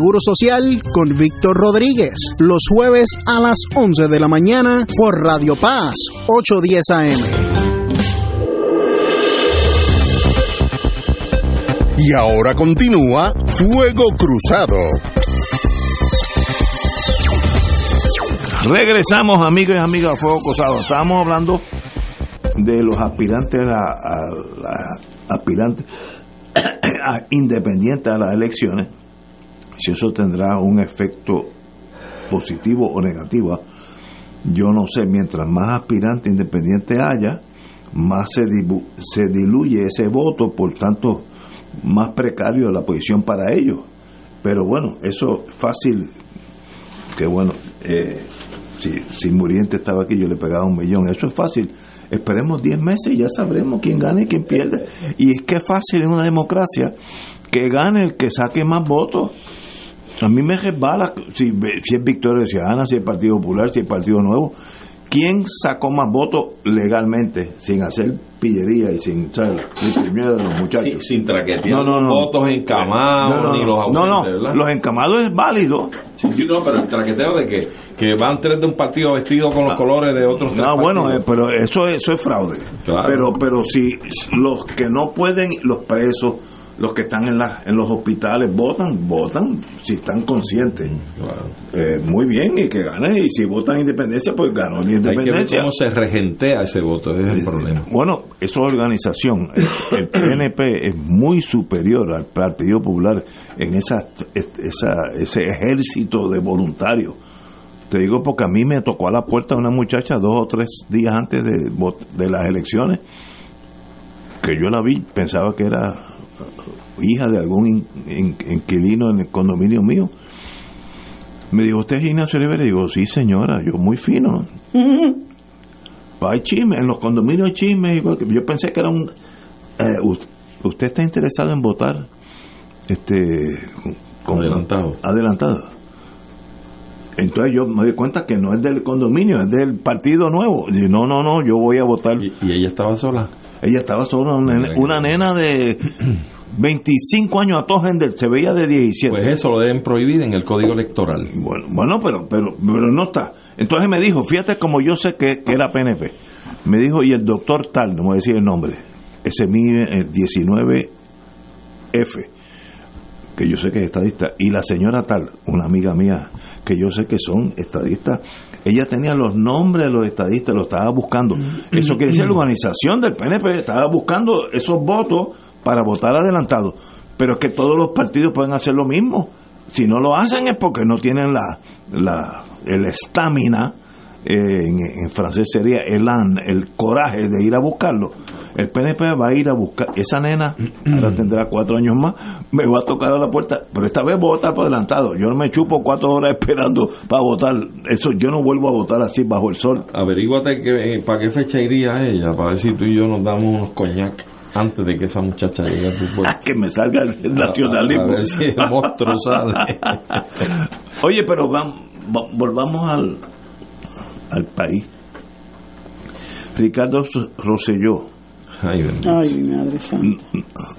Seguro Social con Víctor Rodríguez, los jueves a las 11 de la mañana por Radio Paz, 810 AM. Y ahora continúa Fuego Cruzado. Regresamos, amigos y amigas, a Fuego Cruzado. Estábamos hablando de los aspirantes a, a, a- aspirantes a- independientes a las elecciones si eso tendrá un efecto positivo o negativo, yo no sé, mientras más aspirantes independientes haya, más se, se diluye ese voto, por tanto, más precario la posición para ellos. Pero bueno, eso es fácil, que bueno, eh, si, si Muriente estaba aquí yo le pegaba un millón, eso es fácil. Esperemos 10 meses y ya sabremos quién gana y quién pierde. Y es que fácil en una democracia que gane el que saque más votos. A mí me resbala si, si es Victoria Ciudadana, si es Partido Popular, si es Partido Nuevo. ¿Quién sacó más votos legalmente, sin hacer pillería y sin ¿sabes? reprimir a los muchachos? sin traquetear No, no, no. votos encamados No, no, ni los no, no, ausentes, ¿verdad? los encamados es válido. Sí, sí, no, pero el traqueteo de que, que van tres de un partido vestido con los colores de otros tres No, bueno, partidos. eh, pero eso, es- eso es fraude. Claro. Pero, pero si los que no pueden, los presos, los que están en, la, en los hospitales votan, votan si están conscientes. Claro. Eh, muy bien, y que ganen. Y si votan independencia, pues ganó la Hay que ver independencia. cómo se regentea ese voto, ese es el problema. Bueno, eso es organización. El, el PNP es muy superior al Partido Popular en esa, esa, ese ejército de voluntarios. Te digo porque a mí me tocó a la puerta una muchacha dos o tres días antes de, de las elecciones, que yo la vi, pensaba que era hija de algún in- in- inquilino en el condominio mío. Me dijo, ¿usted es Ignacio Rivera? Y digo, sí, señora, yo muy fino. Hay chisme, en los condominios hay chisme. Yo pensé que era un... eh, us- ¿Usted está interesado en votar? Este... con- Adelantado. Adelantado. Entonces yo me di cuenta que no es del condominio, es del partido nuevo. Y no, no, no, yo voy a votar. Y, y ella estaba sola. Ella estaba sola, una, nena- una nena de 25 años a Tojender, se veía de 17. Pues eso lo deben prohibir en el código electoral. Bueno, bueno pero, pero, pero no está. Entonces me dijo, fíjate como yo sé que, que era PNP. Me dijo, y el doctor tal, no voy a decir el nombre, ese mide el 19F, que yo sé que es estadista, y la señora tal, una amiga mía, que yo sé que son estadistas, ella tenía los nombres de los estadistas, lo estaba buscando. Eso quiere decir la organización del PNP estaba buscando esos votos para votar adelantado. Pero es que todos los partidos pueden hacer lo mismo. Si no lo hacen es porque no tienen la, la el estamina eh, en, francés sería el an, el coraje de ir a buscarlo. El PNP va a ir a buscar esa nena, ahora tendrá cuatro años más, me va a tocar a la puerta, pero esta vez voy a votar por adelantado. Yo no me chupo cuatro horas esperando para votar. Eso yo no vuelvo a votar así bajo el sol. Averíguate que, eh, para qué fecha iría ella, para ver si tú y yo nos damos unos coñac antes de que esa muchacha llegue a tu puerta. que me salga el nacionalismo. A, ver si el monstruo sale. Oye, pero vamos, volvamos al, al país. Ricardo Rosselló. Ay, Ay, madre santa.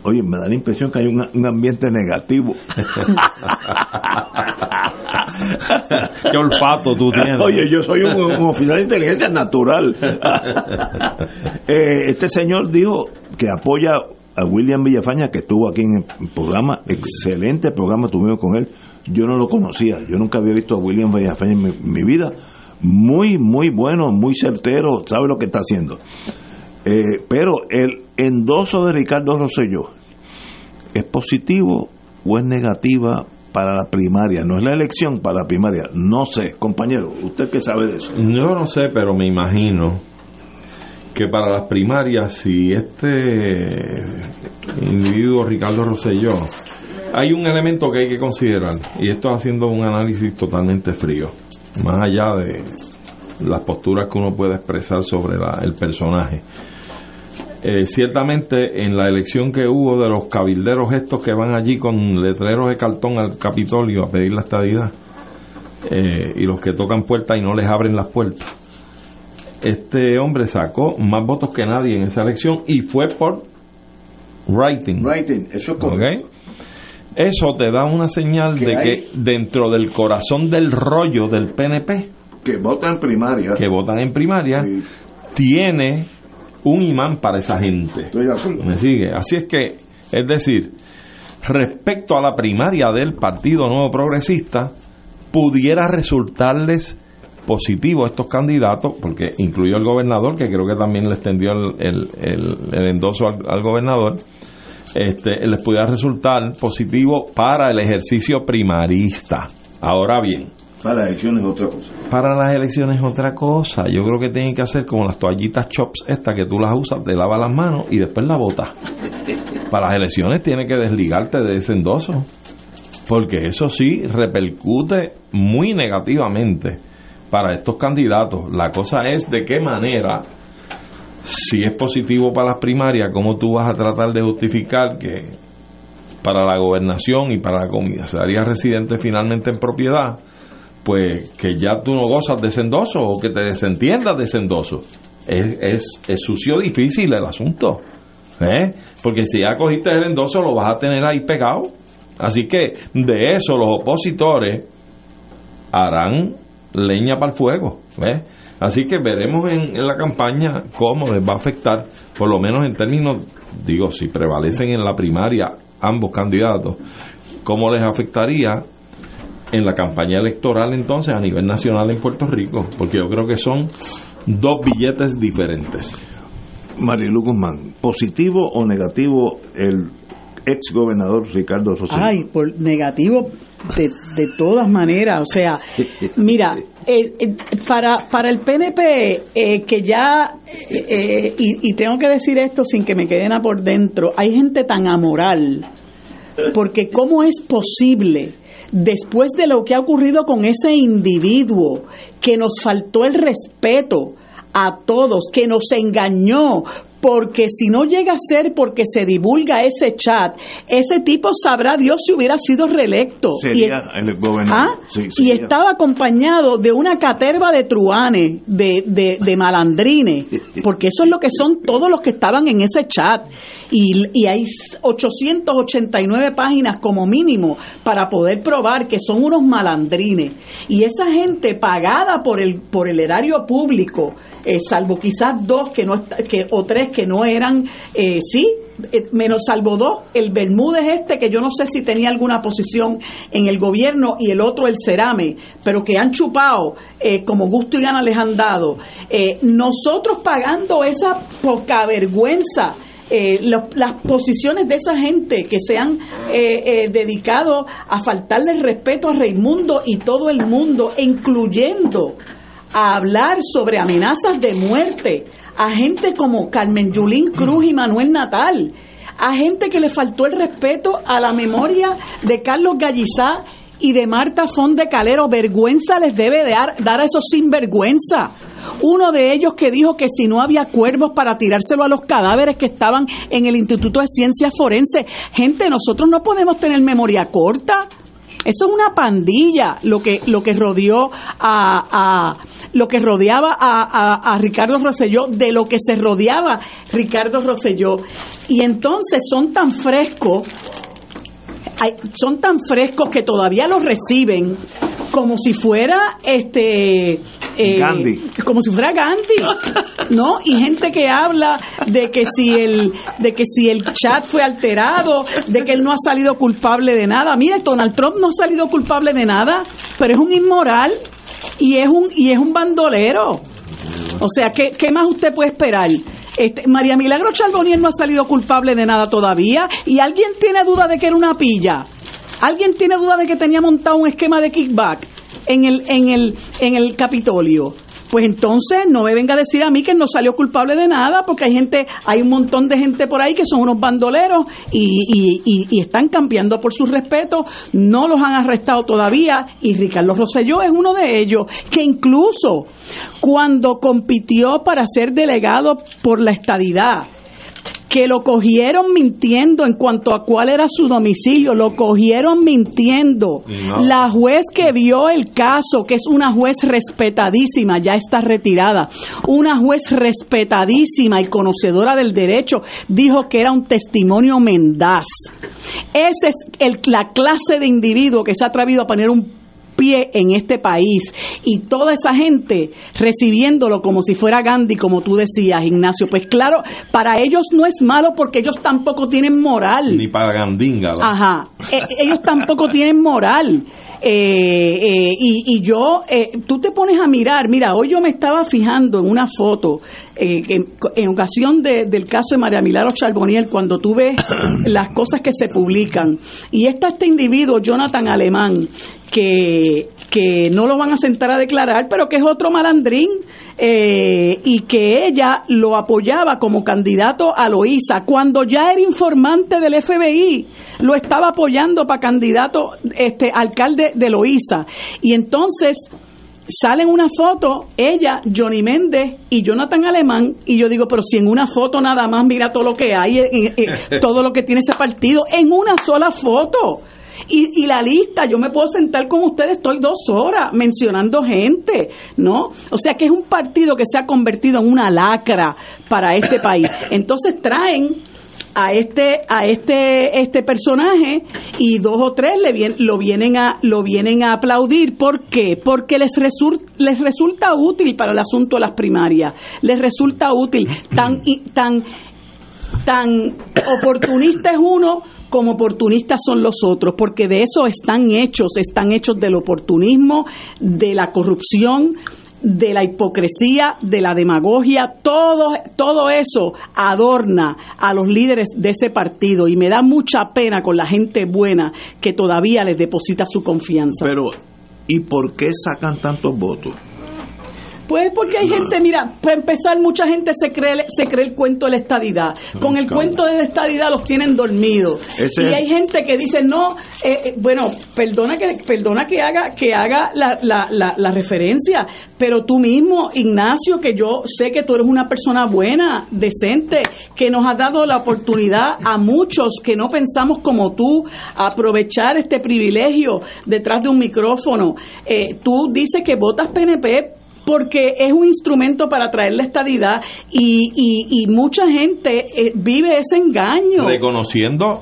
Oye, me da la impresión que hay un, un ambiente negativo. Qué olfato tú tienes. Oye, yo soy un, un oficial de inteligencia natural. eh, este señor dijo que apoya a William Villafaña, que estuvo aquí en el programa, excelente programa tuvimos con él. Yo no lo conocía, yo nunca había visto a William Villafaña en mi, mi vida. Muy, muy bueno, muy certero, sabe lo que está haciendo. Eh, pero el endoso de Ricardo Rosselló es positivo o es negativa para la primaria, no es la elección para la primaria, no sé, compañero, usted qué sabe de eso. Yo no sé, pero me imagino que para las primarias, si este individuo Ricardo Rosselló, hay un elemento que hay que considerar, y esto haciendo un análisis totalmente frío, más allá de las posturas que uno puede expresar sobre la, el personaje. Eh, ciertamente en la elección que hubo de los cabilderos estos que van allí con letreros de cartón al Capitolio a pedir la estadidad eh, y los que tocan puertas y no les abren las puertas, este hombre sacó más votos que nadie en esa elección y fue por writing. Writing, eso es ¿Okay? Eso te da una señal de hay? que dentro del corazón del rollo del PNP, Que votan primaria. que votan en primaria, Sí, tiene un imán para esa gente. estoy de acuerdo. ¿Me sigue? Así es que, es decir, respecto a la primaria del Partido Nuevo Progresista, pudiera resultarles positivo a estos candidatos, porque incluyó el gobernador, que creo que también le extendió el, el- el- el endoso al, al gobernador, este, les pudiera resultar positivo para el ejercicio primarista. Ahora bien, Para las elecciones es otra cosa. para las elecciones es otra cosa. Yo creo que tienen que hacer como las toallitas chops estas que tú las usas, te lavas las manos y después las botas. Para las elecciones tienes que desligarte de ese endoso. Porque eso sí repercute muy negativamente para estos candidatos. La cosa es de qué manera, si es positivo para las primarias, cómo tú vas a tratar de justificar que para la gobernación y para la comisaría residente finalmente en propiedad, pues que ya tú no gozas de ese endoso o que te desentiendas de ese endoso. Es, es, es sucio difícil el asunto. ¿eh? Porque si ya cogiste el endoso lo vas a tener ahí pegado. Así que de eso los opositores harán leña para el fuego. Así que veremos en, en la campaña cómo les va a afectar, por lo menos en términos, digo, si prevalecen en la primaria ambos candidatos, cómo les afectaría en la campaña electoral entonces a nivel nacional en Puerto Rico, porque yo creo que son dos billetes diferentes. Marilu Guzmán, ¿positivo o negativo el ex gobernador Ricardo Rosselló? Ay, por negativo de, de todas maneras. O sea, mira, eh, eh, para, para el PNP, eh, que ya, eh, eh, y, y tengo que decir esto sin que me queden a por dentro, hay gente tan amoral, porque ¿cómo es posible? Después de lo que ha ocurrido con ese individuo, que nos faltó el respeto a todos, que nos engañó, porque si no llega a ser porque se divulga ese chat, ese tipo sabrá Dios si hubiera sido reelecto. Sería Y- el gobernador. ¿Ah? Sí, y estaba acompañado de una caterva de truanes, de, de, de malandrines, porque eso es lo que son todos los que estaban en ese chat. Y, y hay 889 páginas como mínimo para poder probar que son unos malandrines. Y esa gente pagada por el, por el erario público, eh, salvo quizás dos que no que, o tres que no eran, eh, sí, eh, menos salvo dos, el Bermúdez este, que yo no sé si tenía alguna posición en el gobierno, y el otro, el Cerame, pero que han chupado eh, como gusto y gana les han dado. Eh, nosotros pagando esa poca vergüenza. las posiciones de esa gente que se han dedicado a faltarle respeto a Raimundo y todo el mundo, incluyendo a hablar sobre amenazas de muerte a gente como Carmen Yulín Cruz y Manuel Natal, a gente que le faltó el respeto a la memoria de Carlos Gallizá y de Marta Fonde Calero. Vergüenza les debe dar, dar a esos sinvergüenza. Uno de ellos que dijo que si no había cuervos para tirárselo a los cadáveres que estaban en el Instituto de Ciencias Forenses. Gente, nosotros no podemos tener memoria corta. Eso es una pandilla lo que lo que rodeó a, lo que rodeaba a, a, Ricardo Rosselló de lo que se rodeaba Ricardo Rosselló. Y entonces son tan frescos son tan frescos que todavía los reciben como si fuera este eh, Gandhi. como si fuera Gandhi no y gente que habla de que si el de que si el chat fue alterado de que él no ha salido culpable de nada mire Donald Trump no ha salido culpable de nada pero es un inmoral y es un y es un bandolero o sea, ¿qué, qué más usted puede esperar? Este, María Milagro Charbonier no ha salido culpable de nada todavía. ¿Y alguien tiene duda de que era una pilla? ¿Alguien tiene duda de que tenía montado un esquema de kickback en el, en el, en el Capitolio? Pues entonces no me venga a decir a mí que no salió culpable de nada, porque hay gente, hay un montón de gente por ahí que son unos bandoleros y, están cambiando por su respeto, no los han arrestado todavía y Ricardo Rosselló es uno de ellos, que incluso cuando compitió para ser delegado por la estadidad, que lo cogieron mintiendo en cuanto a cuál era su domicilio, lo cogieron mintiendo. La juez que vio el caso, que es una juez respetadísima, ya está retirada, una juez respetadísima y conocedora del derecho, dijo que era un testimonio mendaz. Esa es el, la clase de individuo que se ha atrevido a poner un pie en este país y toda esa gente recibiéndolo como si fuera Gandhi, como tú decías, Ignacio, pues claro, para ellos no es malo porque ellos tampoco tienen moral. Ni para Gandinga. Ajá, e, ellos tampoco tienen moral. Eh, eh, y, yo, eh, tú te pones a mirar, mira, hoy yo me estaba fijando en una foto, en, ocasión del caso de María Milagro Charboniel, cuando tú ves las cosas que se publican, y está este individuo, Jonathan Alemán, que, que no lo van a sentar a declarar, pero que es otro malandrín eh, y que ella lo apoyaba como candidato a Loíza cuando ya era informante del FBI, lo estaba apoyando para candidato este alcalde de Loíza. Y entonces salen una foto, ella, Johnny Méndez y Jonathan Alemán, y yo digo, pero si en una foto nada más mira todo lo que hay, eh, eh, todo lo que tiene ese partido, en una sola foto. Y, y, la lista, yo me puedo sentar con ustedes, estoy dos horas mencionando gente, ¿no? O sea que es un partido que se ha convertido en una lacra para este país. Entonces traen a este a este este personaje y dos o tres le lo vienen a lo vienen a aplaudir ¿por qué? porque les resulta les resulta útil para el asunto de las primarias les resulta útil tan tan tan oportunista es uno como oportunistas son los otros, porque de eso están hechos, están hechos del oportunismo, de la corrupción, de la hipocresía, de la demagogia, todo, todo eso adorna a los líderes de ese partido y me da mucha pena con la gente buena que todavía les deposita su confianza. Pero, ¿y por qué sacan tantos votos? Pues porque hay gente, mira, para empezar, mucha gente se cree, se cree el cuento de la estadidad. Con el cuento de la estadidad los tienen dormidos. y hay gente que dice, no, eh, eh, bueno, perdona que, perdona que haga, que haga la, la, la, referencia, pero tú mismo, Ignacio, que yo sé que tú eres una persona buena, decente, que nos ha dado la oportunidad a muchos que no pensamos como tú, aprovechar este privilegio detrás de un micrófono. Eh, tú dices que votas PNP porque es un instrumento para traer la estadidad y, y, mucha gente eh, vive ese engaño. Reconociendo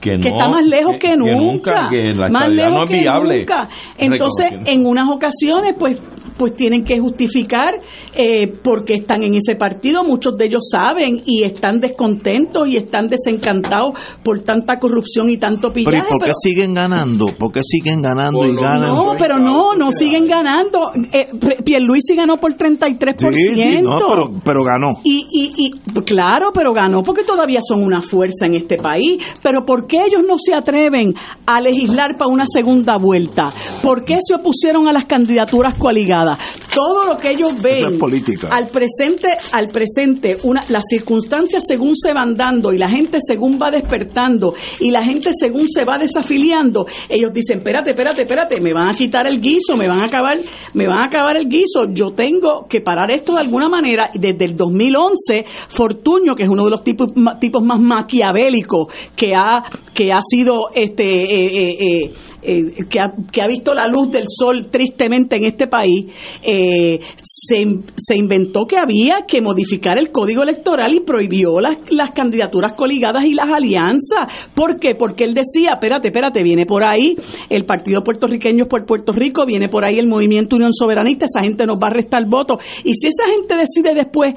que, no, está más lejos que, nunca, que más lejos que nunca. Entonces, en unas ocasiones, pues pues tienen que justificar eh, por qué están en ese partido. Muchos de ellos saben y están descontentos y están desencantados por tanta corrupción y tanto pillaje. Pero ¿y por qué siguen ganando? ¿Por qué siguen ganando y ganan? No, pero no, no siguen ganando. Eh, Pierluisi ganó por 33%. Sí, sí, no, pero, pero ganó. Y, y, y claro, pero ganó porque todavía son una fuerza en este país. Pero ¿por qué ellos no se atreven a legislar para una segunda vuelta? ¿Por qué se opusieron a las candidaturas coaligadas? Todo lo que ellos ven política. al presente, al presente, una, las circunstancias según se van dando y la gente según va despertando y la gente según se va desafiliando, ellos dicen, espérate, espérate, espérate, me van a quitar el guiso, me van a acabar, me van a acabar el guiso, yo tengo que parar esto de alguna manera. Desde el 2011, Fortuño, que es uno de los tipos, más maquiavélicos que ha, que ha sido, este, eh, eh, eh, eh, que, ha, que ha visto la luz del sol tristemente en este país, eh, se, se inventó que había que modificar el código electoral y prohibió las, las candidaturas coligadas y las alianzas. ¿Por qué? Porque él decía, espérate, espérate, viene por ahí el Partido Puertorriqueño por Puerto Rico, viene por ahí el Movimiento Unión Soberanista, esa gente nos va a restar votos. Y si esa gente decide después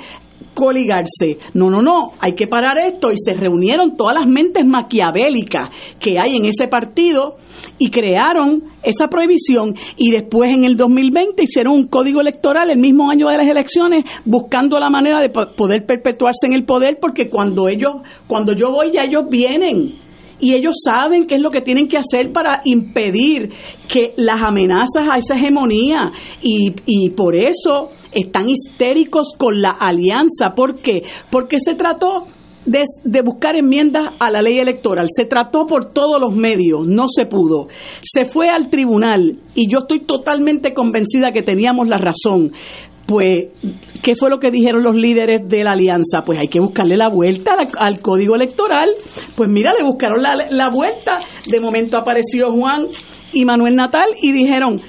coligarse. No, no, no, hay que parar esto. Y se reunieron todas las mentes maquiavélicas que hay en ese partido y crearon esa prohibición. Y después en el 2020 hicieron un código electoral el mismo año de las elecciones buscando la manera de po- poder perpetuarse en el poder porque cuando ellos, cuando yo voy ya ellos vienen y ellos saben qué es lo que tienen que hacer para impedir que las amenazas a esa hegemonía y, y por eso están histéricos con la alianza. ¿Por qué? Porque se trató de, de buscar enmiendas a la ley electoral. Se trató por todos los medios, no se pudo. Se fue al tribunal y yo estoy totalmente convencida que teníamos la razón. Pues, ¿qué fue lo que dijeron los líderes de la alianza? Pues hay que buscarle la vuelta al, código electoral. Pues mira, le buscaron la, la vuelta. De momento apareció Juan y Manuel Natal y dijeron,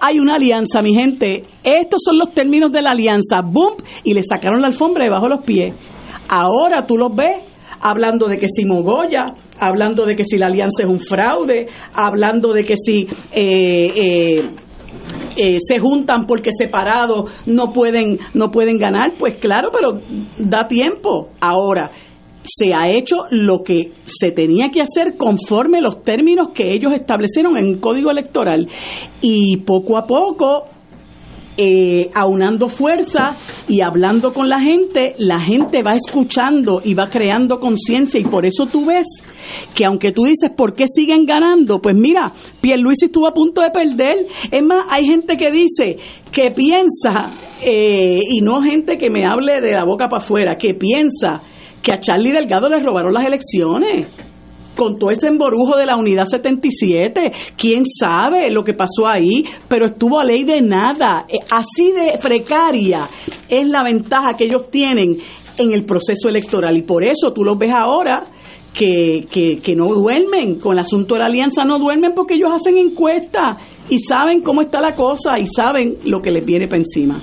hay una alianza, mi gente. Estos son los términos de la alianza. ¡Bum! Y le sacaron la alfombra debajo de los pies. Ahora tú los ves hablando de que si Mogoya, hablando de que si la alianza es un fraude, hablando de que si eh, eh, eh, se juntan porque separados no pueden no pueden ganar, pues claro, pero da tiempo. Ahora se ha hecho lo que se tenía que hacer conforme los términos que ellos establecieron en un código electoral y poco a poco eh, aunando fuerza y hablando con la gente, la gente va escuchando y va creando conciencia. Y por eso tú ves que aunque tú dices por qué siguen ganando, pues mira, Pierluisi estuvo a punto de perder. Es más, hay gente que dice que piensa, eh, y no gente que me hable de la boca para afuera, que piensa que a Charlie Delgado le robaron las elecciones con todo ese emborujo de la unidad 77, quién sabe lo que pasó ahí, pero estuvo a ley de nada. Eh, Así de precaria es la ventaja que ellos tienen en el proceso electoral y por eso tú los ves ahora que, que, no duermen con el asunto de la alianza, no duermen porque ellos hacen encuestas y saben cómo está la cosa y saben lo que les viene para encima.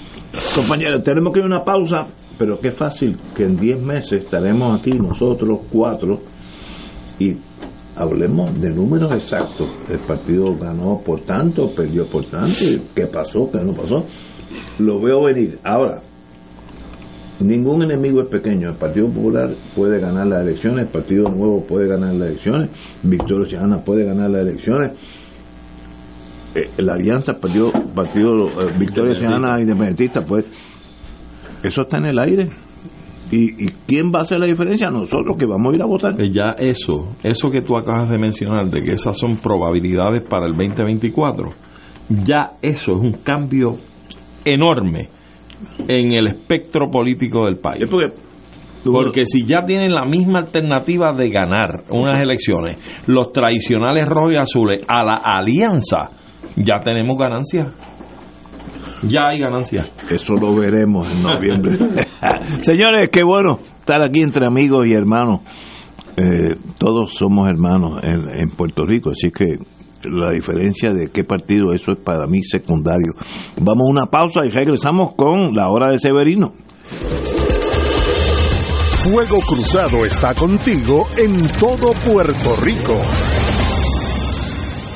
Compañeros, tenemos que ir a una pausa, pero qué fácil que en 10 meses estaremos aquí nosotros cuatro y hablemos de números exactos. El partido ganó por tanto, perdió por tanto, qué pasó, qué no pasó. Lo veo venir. Ahora, ningún enemigo es pequeño. El Partido Popular puede ganar las elecciones, el Partido Nuevo puede ganar las elecciones, Victoria Ciudadana puede ganar las elecciones. Eh, la alianza Partido, partido eh, Victoria Ciudadana Independentista, pues eso está en el aire. ¿Y, ¿Y quién va a hacer la diferencia? Nosotros que vamos a ir a votar. Ya eso, eso que tú acabas de mencionar, de que esas son probabilidades para el 2024, ya eso es un cambio enorme en el espectro político del país. Es porque Porque si ya tienen la misma alternativa de ganar unas elecciones, los tradicionales rojos y azules, a la alianza, ya tenemos ganancias. Ya hay ganancias. Eso lo veremos en noviembre. Señores, qué bueno estar aquí entre amigos y hermanos. Eh, todos somos hermanos en, en Puerto Rico, así que la diferencia de qué partido, eso es para mí secundario. Vamos a una pausa y regresamos con la hora de Severino. Fuego Cruzado está contigo en todo Puerto Rico.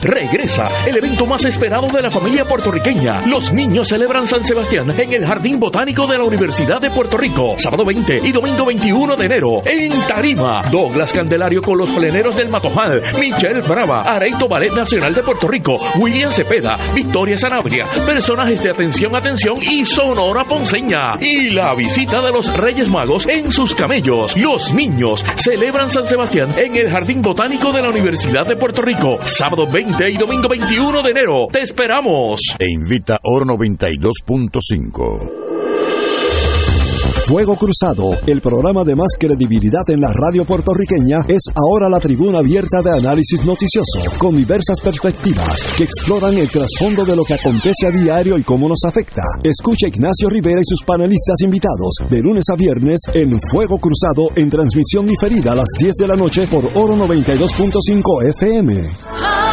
Regresa el evento más esperado de la familia puertorriqueña. Los niños celebran San Sebastián en el Jardín Botánico de la Universidad de Puerto Rico. Sábado 20 y domingo 21 de enero. En Tarima. Douglas Candelario con los pleneros del Matojal. Michelle Brava. Areito Ballet Nacional de Puerto Rico. William Cepeda. Victoria Sanabria. Personajes de atención, atención y Sonora Ponceña. Y la visita de los Reyes Magos en sus camellos. Los niños celebran San Sebastián en el Jardín Botánico de la Universidad de Puerto Rico. Sábado 20 y domingo 21 de enero. Te esperamos. E invita Oro 92.5. Fuego Cruzado, el programa de más credibilidad en la radio puertorriqueña, es ahora la tribuna abierta de análisis noticioso, con diversas perspectivas que exploran el trasfondo de lo que acontece a diario y cómo nos afecta. Escucha Ignacio Rivera y sus panelistas invitados de lunes a viernes en Fuego Cruzado en transmisión diferida a las 10 de la noche por Oro 92.5 FM.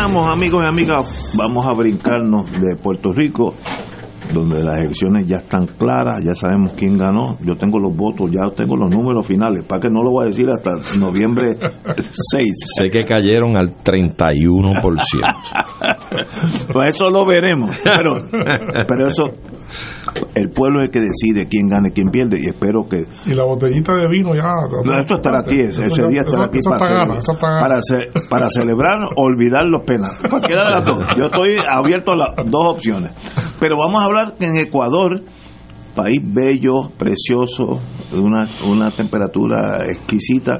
Regresamos, amigos y amigas. Vamos a brincarnos de Puerto Rico, donde las elecciones ya están claras, ya sabemos quién ganó. Yo tengo los votos, ya tengo los números finales, para que no lo voy a decir hasta noviembre 6. Sé que cayeron al 31%. Pues eso lo veremos. Pero, pero eso, el pueblo es el que decide quién gana y quién pierde, y espero que. Y la botellita de vino ya. No, eso estará aquí, ese, ese día estará aquí Eso para, gana, eso para, ce- para celebrar o olvidar los penas. Cualquiera de las dos. Yo estoy abierto a las dos opciones. Pero vamos a hablar que en Ecuador, país bello, precioso, una, una temperatura exquisita,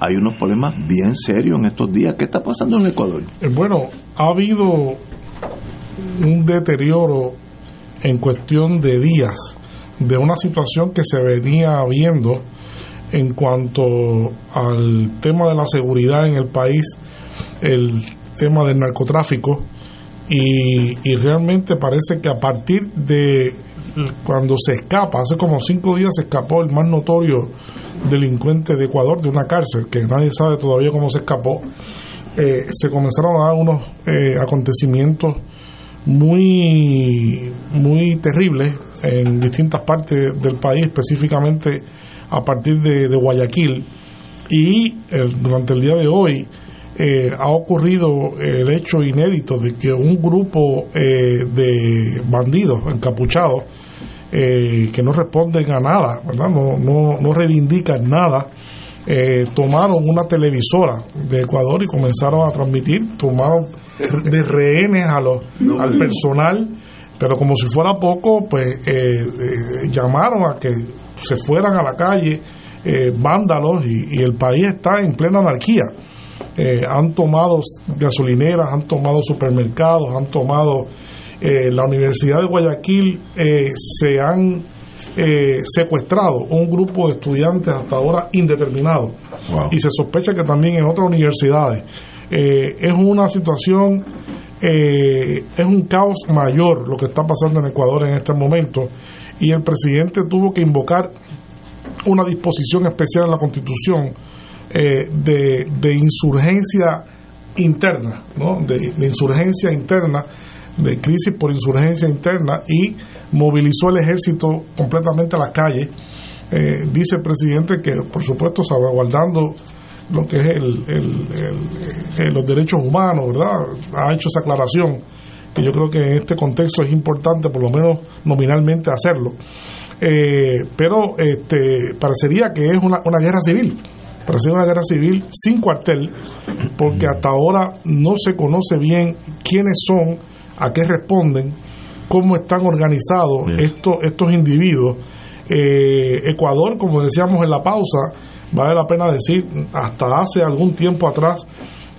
hay unos problemas bien serios en estos días. ¿Qué está pasando en Ecuador? Eh, Bueno, ha habido un deterioro en cuestión de días de una situación que se venía viendo en cuanto al tema de la seguridad en el país, el tema del narcotráfico y, y realmente parece que a partir de cuando se escapa, hace como cinco días se escapó el más notorio delincuente de Ecuador de una cárcel, que nadie sabe todavía cómo se escapó, eh, se comenzaron a dar unos eh, acontecimientos muy, muy terribles en distintas partes del país, específicamente a partir de, Guayaquil. Y durante el día de hoy eh, ha ocurrido el hecho inédito de que un grupo de bandidos encapuchados que no responden a nada, No, no, no reivindican nada, eh, tomaron una televisora de Ecuador y comenzaron a transmitir, tomaron de rehenes a los, al personal, pero como si fuera poco, pues eh, eh, llamaron a que se fueran a la calle vándalos y, el país está en plena anarquía. han tomado gasolineras, han tomado supermercados, han tomado la Universidad de Guayaquil, se han eh, secuestrado un grupo de estudiantes hasta ahora indeterminado y se sospecha que también en otras universidades. Eh, es una situación, eh, es un caos mayor lo que está pasando en Ecuador en este momento y el presidente tuvo que invocar una disposición especial en la Constitución de, de, insurgencia interna, ¿no? de, de insurgencia interna de crisis por insurgencia interna y movilizó el ejército completamente a las calles. Eh, dice el presidente que, por supuesto, salvaguardando lo que es el, los derechos humanos, ¿verdad? Ha hecho esa aclaración, que yo creo que en este contexto es importante, por lo menos nominalmente, hacerlo. Eh, pero este, parecería que es una, una guerra civil, parecería una guerra civil sin cuartel, porque hasta ahora no se conoce bien quiénes son a qué responden, cómo están organizados estos, estos individuos. Eh, Ecuador, como decíamos en la pausa, vale la pena decir, hasta hace algún tiempo atrás,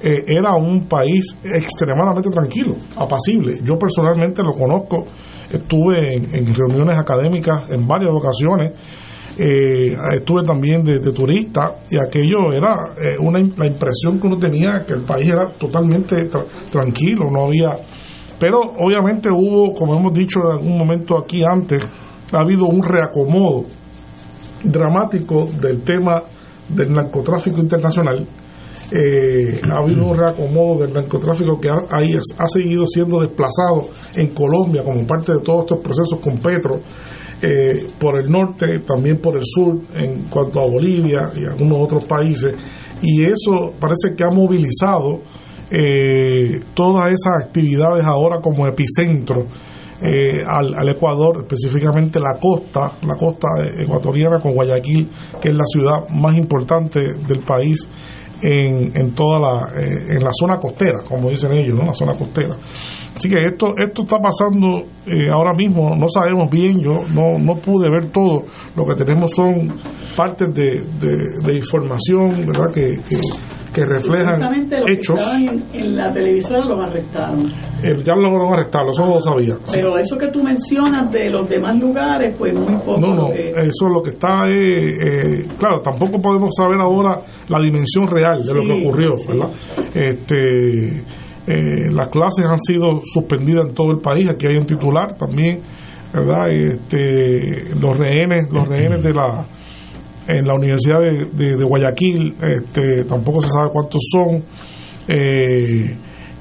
eh, era un país extremadamente tranquilo, apacible. Yo personalmente lo conozco, estuve en, reuniones académicas en varias ocasiones, eh, estuve también de, turista y aquello era una, la impresión que uno tenía que el país era totalmente tranquilo, no había pero obviamente hubo, como hemos dicho en algún momento aquí antes, ha habido un reacomodo dramático del tema del narcotráfico internacional. Eh, ha habido un reacomodo del narcotráfico que ha, ha, seguido siendo desplazado en Colombia como parte de todos estos procesos con Petro, eh, por el norte, también por el sur, en cuanto a Bolivia y algunos otros países. Y eso parece que ha movilizado eh, todas esas actividades ahora como epicentro eh, al, Ecuador, específicamente la costa, la costa ecuatoriana con Guayaquil, que es la ciudad más importante del país en, en toda la, eh, en la zona costera, como dicen ellos, ¿no? la zona costera. Así que esto, esto está pasando eh, ahora mismo, no sabemos bien, yo no, no pude ver todo, lo que tenemos son partes de, de, información, ¿verdad? que, que reflejan hechos. en, la televisora los arrestaron. Eh, ya los arrestaron, eso lo sabía. Pero eso que tú mencionas de los demás lugares, pues muy poco. No, no, eso lo que está eh, claro, tampoco podemos saber ahora la dimensión real de lo que ocurrió, ¿verdad? Este, eh, las clases han sido suspendidas en todo el país, aquí hay un titular también, ¿verdad? Este, los rehenes, los rehenes de la en la Universidad de, Guayaquil, este, tampoco se sabe cuántos son, eh,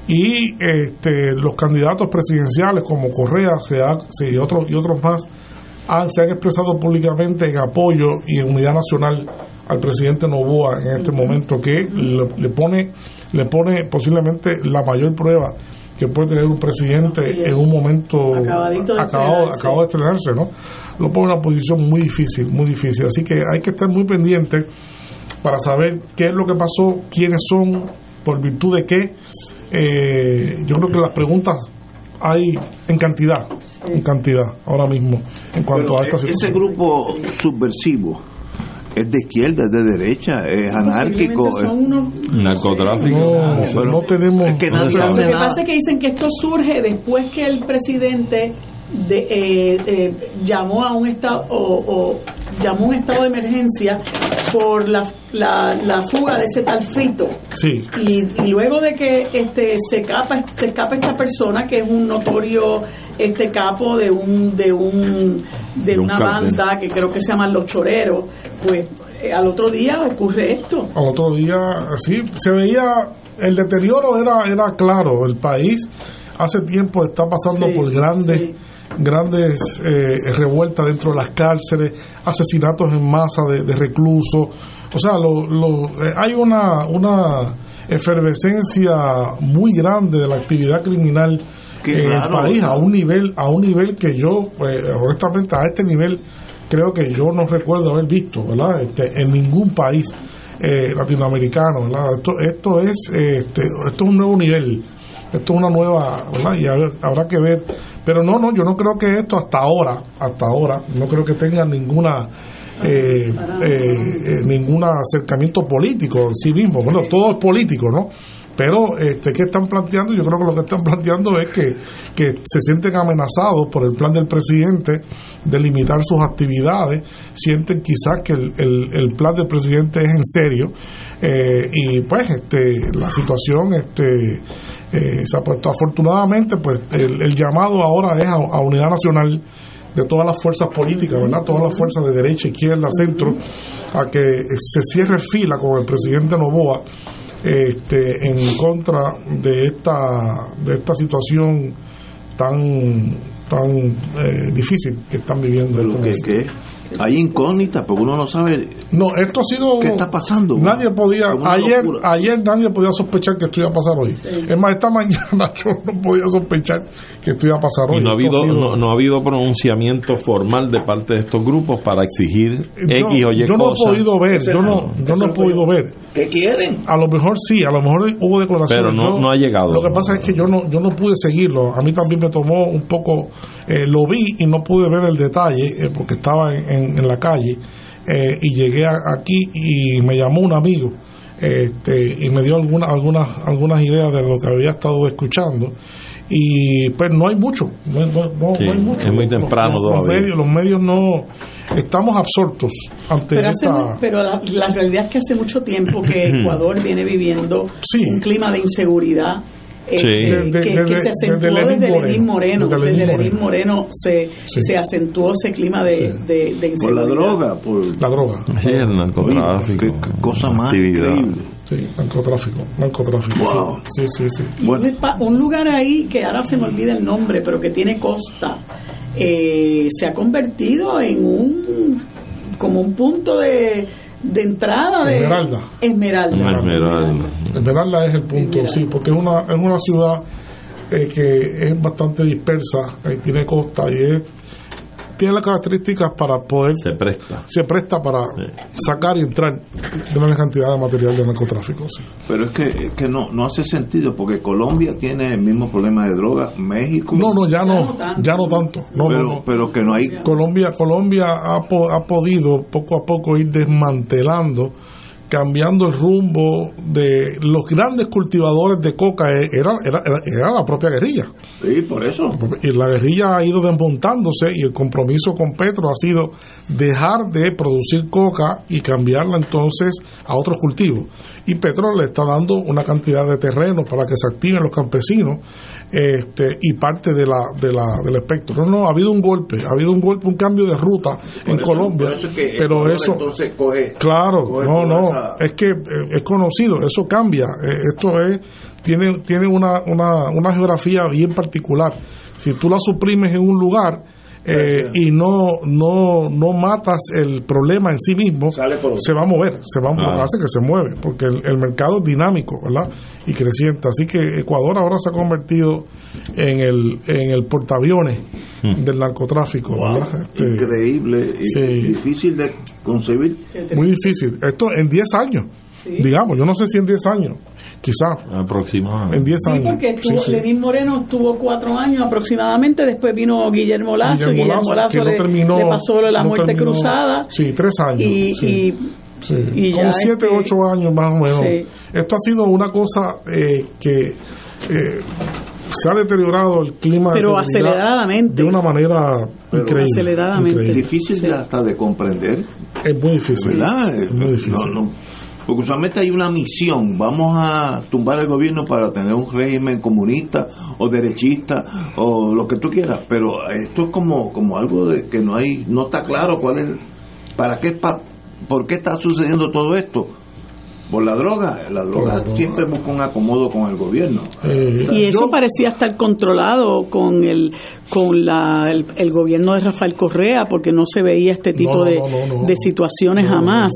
y este, los candidatos presidenciales como Correa y, otros, y otros más han, se han expresado públicamente en apoyo y en unidad nacional al presidente Novoa en este momento, que le, pone, le pone posiblemente la mayor prueba que puede tener un presidente en un momento acabado, acabado de estrenarse, ¿no? lo pone en una posición muy difícil, muy difícil. Así que hay que estar muy pendiente para saber qué es lo que pasó, quiénes son, por virtud de qué. Eh, yo creo que las preguntas hay en cantidad, en cantidad ahora mismo en cuanto a esta situación. Ese grupo subversivo es de izquierda, es de derecha, es anárquico. Es... Narcotráfico. No, no tenemos. lo que pasa es que dicen que esto surge después que el presidente de, eh, eh, llamó a un estado o, llamó un estado de emergencia por la, la, fuga de ese tal Fito sí. y, luego de que este se escapa se escapa esta persona que es un notorio este capo de un de un de una banda que creo que se llama los choreros pues eh, al otro día ocurre esto. Al otro día, sí, se veía, el deterioro era, era claro, el país hace tiempo está pasando Sí, por grandes... sí. grandes eh, revueltas dentro de las cárceles, asesinatos en masa de, de reclusos. O sea, lo, lo- eh, hay una, una efervescencia muy grande de la actividad criminal Qué en el país a un nivel a un nivel que yo pues, honestamente a este nivel creo que yo no recuerdo haber visto verdad Este, en ningún país eh, latinoamericano ¿verdad? esto esto es este, esto es un nuevo nivel esto es una nueva ¿verdad? y habrá, que ver. Pero no no yo no creo que esto hasta ahora hasta ahora no creo que tenga ninguna eh, eh, eh, ningún acercamiento político en sí mismo. Bueno todo es político no pero este qué están planteando yo creo que lo que están planteando es que, que se sienten amenazados por el plan del presidente de limitar sus actividades. Sienten quizás que el, el- el plan del presidente es en serio. Eh, y pues este la situación este eh, se ha puesto afortunadamente pues el, el llamado ahora es a, a unidad nacional de todas las fuerzas políticas, ¿verdad? Todas las fuerzas de derecha, izquierda, centro, a que se cierre fila con el presidente Novoa este, en contra de esta, de esta situación tan, tan eh, difícil que están viviendo. Pero que, que hay incógnitas, porque uno no sabe No, esto ha sido. qué está pasando. Nadie podía, ayer, locura. ayer nadie podía sospechar que esto iba a pasar hoy. Es más, esta mañana yo no podía sospechar que esto iba a pasar hoy. Y no ha, habido, sido- no, no ha habido pronunciamiento formal de parte de estos grupos para exigir X Yo- o Y yo no he podido ver, yo no, yo no he podido ver. ¿Qué quieren? A lo mejor sí, a lo mejor hubo declaraciones. Pero no- Yo- no ha llegado. Lo que pasa es que yo no, yo no pude seguirlo. A mí también me tomó un poco, eh, lo vi y no pude ver el detalle eh, porque estaba en, en- en la calle eh, y llegué a- aquí y me llamó un amigo este, y me dio algunas algunas algunas ideas de lo que había estado escuchando y pues no hay mucho no, no- Sí, no hay mucho es muy temprano los, los medios los medios no estamos absortos ante Pero, hace esta mu- pero la, la realidad es que hace mucho tiempo que Ecuador viene viviendo un clima de inseguridad. Eh, Sí. que, Desde- que- se acentuó desde desde, Lenín Moreno. Moreno. Desde, Lenín Moreno se, Sí. se acentuó ese clima de, de, de Por inseguridad. la droga, por la droga. Sí, el narcotráfico. Oye, qué- cosa más increíble. Sí, narcotráfico, narcotráfico. Wow. Sí, sí, sí. Espa- un lugar ahí que ahora se me olvida el nombre, pero que tiene costa, eh, se ha convertido en un como un punto de, de entrada de Esmeralda. Esmeralda. Esmeralda. Esmeralda es el punto, sí, porque es una, es una ciudad eh, que es bastante dispersa, eh, tiene costa y es, tiene las características para poder, Se presta. se presta para sacar y entrar de una cantidad de material de narcotráfico. sí. Pero es que, es que no, no hace sentido, porque Colombia tiene el mismo problema de droga, México. No, no, ya no, ya no tanto. No, pero, no, no. pero que no hay. Colombia, Colombia ha, po- ha podido poco a poco ir desmantelando, cambiando el rumbo de los grandes cultivadores de coca. eh, Era, era, era, era la propia guerrilla. Sí, por eso. Y la guerrilla ha ido desmontándose y el compromiso con Petro ha sido dejar de producir coca y cambiarla entonces a otros cultivos. Y Petro le está dando una cantidad de terrenos para que se activen los campesinos este, y parte de la, de la, del espectro. No, no, ha habido un golpe, ha habido un golpe, un cambio de ruta en eso- Colombia. por eso es que pero eso, entonces coge- claro, coge no, no, esa- es que eh, es conocido, eso cambia. Eh, esto es tiene tiene una, una, una geografía bien particular. Si tú la suprimes en un lugar eh, y no no no matas el problema en sí mismo, se va a mover, se va a Ah. hace que se mueve, porque el, el mercado es dinámico, ¿verdad? Y creciente. Así que Ecuador ahora se ha convertido en el en el portaaviones del narcotráfico, ¿verdad? Este, Increíble, y- Sí. difícil de concebir. muy difícil. Esto en 10 años, digamos, yo no sé si en 10 años, quizás Aproximadamente. en 10 Sí, años. porque Sí, sí. Lenín Moreno estuvo cuatro años aproximadamente, después vino Guillermo Lazo, y Guillermo Guillermo Lazo, Lazo que no le, terminó- le pasó la no muerte terminó- cruzada. Sí, tres años. Y, sí. y- Sí, y como ya siete, este- ocho años más o menos. Sí. Esto ha sido una cosa eh, que eh, se ha deteriorado el clima Pero de aceleradamente. de una manera increíble. aceleradamente. increíble. Difícil de hasta de comprender. Es muy difícil. ¿Verdad? Es muy difícil. No, no. Porque usualmente hay una misión, vamos a tumbar el gobierno para tener un régimen comunista o derechista o lo que tú quieras, pero esto es como como algo de que no hay no está claro cuál es para qué es pa- ¿Por qué está sucediendo todo esto? Por la droga. La droga siempre busca un acomodo con el gobierno. Eh, y eso parecía estar controlado con el con la, el, gobierno de Rafael Correa, porque no se veía este tipo de, de, situaciones jamás.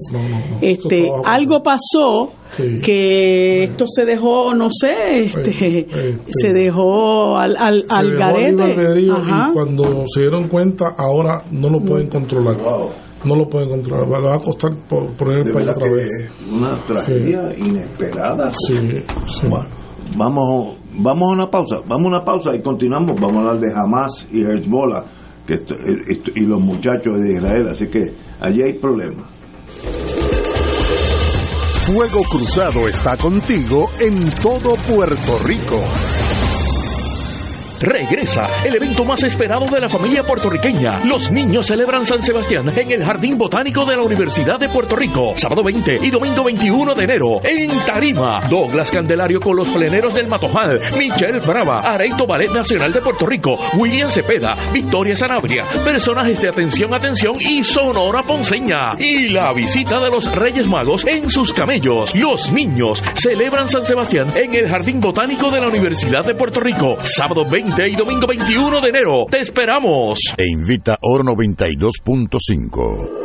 este Algo pasó que esto se dejó, no sé, este, este se dejó al, al, al garete. Y cuando se dieron cuenta, ahora no lo pueden controlar no lo pueden controlar. Va a costar poner el país otra vez. Una tragedia inesperada. Sí, Bueno, vamos, vamos a una pausa. Vamos a una pausa y continuamos. Vamos a hablar de Hamas y Hezbollah que y los muchachos de Israel. Así que allí hay problemas. Fuego Cruzado está contigo en todo Puerto Rico. Regresa el evento más esperado de la familia puertorriqueña. Los niños celebran San Sebastián en el Jardín Botánico de la Universidad de Puerto Rico. Sábado 20 y domingo 21 de enero en Tarima. Douglas Candelario con los pleneros del Matojal. Michelle Brava. Areito Ballet Nacional de Puerto Rico. William Cepeda. Victoria Sanabria. Personajes de Atención, Atención y Sonora Ponceña. Y la visita de los Reyes Magos en sus camellos. Los niños celebran San Sebastián en el Jardín Botánico de la Universidad de Puerto Rico. Sábado 20 y domingo 21 de enero. Te esperamos. E invita Oro 92.5.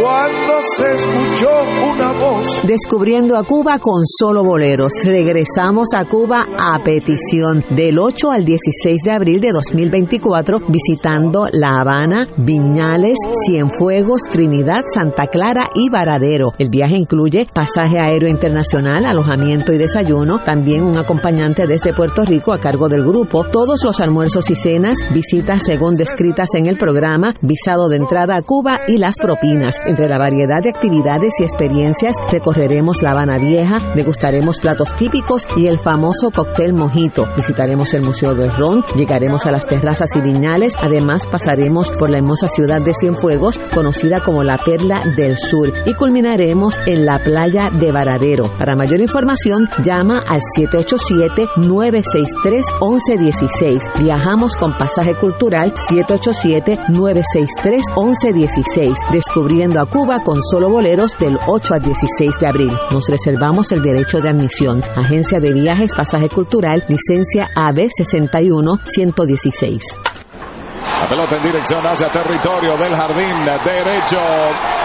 cuando se escuchó una voz. Descubriendo a Cuba con solo boleros. Regresamos a Cuba a petición del 8 al 16 de abril de 2024, visitando La Habana, Viñales, Cienfuegos, Trinidad, Santa Clara y Varadero. El viaje incluye pasaje aéreo internacional, alojamiento y desayuno, también un acompañante desde Puerto Rico a cargo del grupo, todos los almuerzos y cenas, visitas según descritas en el programa, visado de entrada a Cuba y las propinas. Entre la variedad de actividades y experiencias recorreremos La Habana Vieja, degustaremos platos típicos y el famoso cóctel mojito. Visitaremos el Museo del Ron, llegaremos a las terrazas y viñales, además pasaremos por la hermosa ciudad de Cienfuegos, conocida como la Perla del Sur, y culminaremos en la playa de Varadero. Para mayor información, llama al 787-963-1116. Viajamos con pasaje cultural 787-963-1116, descubriendo a Cuba con solo boleros del 8 al 16 de abril. Nos reservamos el derecho de admisión. Agencia de Viajes, Pasaje Cultural, licencia AB 61116. La pelota en dirección hacia territorio del jardín derecho.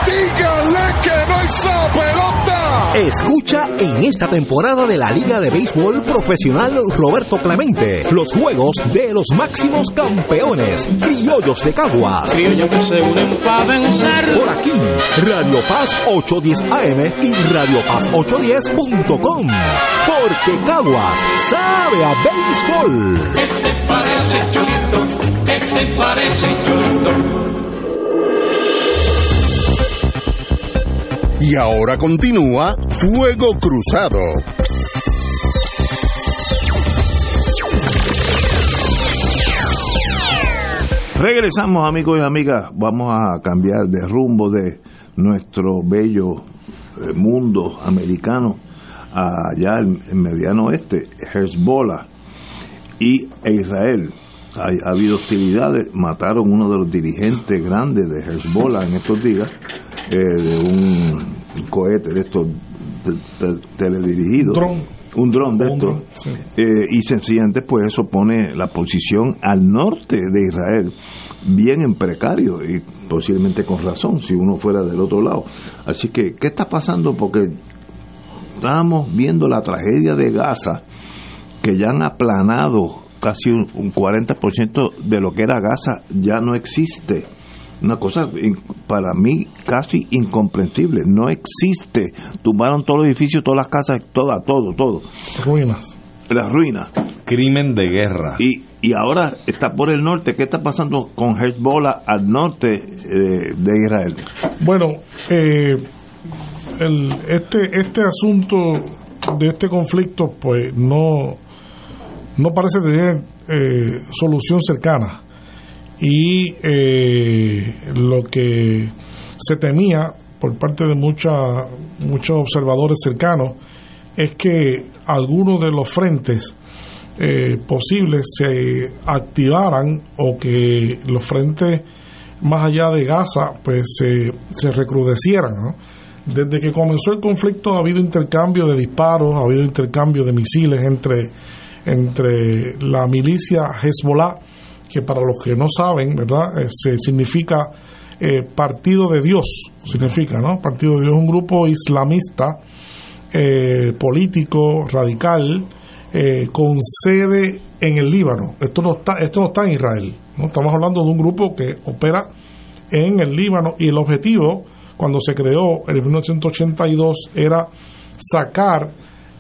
Dígale que no hizo pelota. Escucha en esta temporada de la Liga de Béisbol Profesional Roberto Clemente los juegos de los máximos campeones, criollos de Caguas. Criollos que se unen para vencer. Por aquí, Radio Paz 810 AM y Radio Paz 810.com. Porque Caguas sabe a béisbol. Este parece chulito, este parece chulito. Y ahora continúa Fuego Cruzado. Regresamos amigos y amigas, vamos a cambiar de rumbo de nuestro bello eh, mundo americano allá en mediano oeste, Hezbollah y e Israel. Ha, habido hostilidades, mataron uno de los dirigentes grandes de Hezbollah en estos días, eh, de un cohete de estos teledirigidos. Un dron de estos. Eh, y sencillamente, pues eso pone la posición al norte de Israel bien en precario y posiblemente con razón si uno fuera del otro lado. Así que, ¿qué está pasando? Porque estamos viendo la tragedia de Gaza, que ya han aplanado casi un, un 40% de lo que era Gaza, ya no existe una cosa para mí casi incomprensible. No existe. Tumbaron todos los edificios, todas las casas, todas, todo, todo. Ruinas. Las ruinas. Crimen de guerra. Y, y ahora está por el norte. ¿Qué está pasando con Hezbollah al norte eh, de Israel? Bueno, eh, el, este, este asunto de este conflicto, pues no, no parece tener eh, solución cercana. Y eh, lo que se temía por parte de mucha, muchos observadores cercanos es que algunos de los frentes eh, posibles se activaran o que los frentes más allá de Gaza pues se, se recrudecieran. Desde que comenzó el conflicto ha habido intercambio de disparos, ha habido intercambio de misiles entre, entre la milicia Hezbollah, que para los que no saben, ¿verdad? Eh, se significa eh, Partido de Dios, significa, ¿no? Partido de Dios, un grupo islamista eh, político, radical, eh, con sede en el Líbano. Esto no está, esto no está en Israel. ¿no? Estamos hablando de un grupo que opera en el Líbano y el objetivo, cuando se creó en 1982, era sacar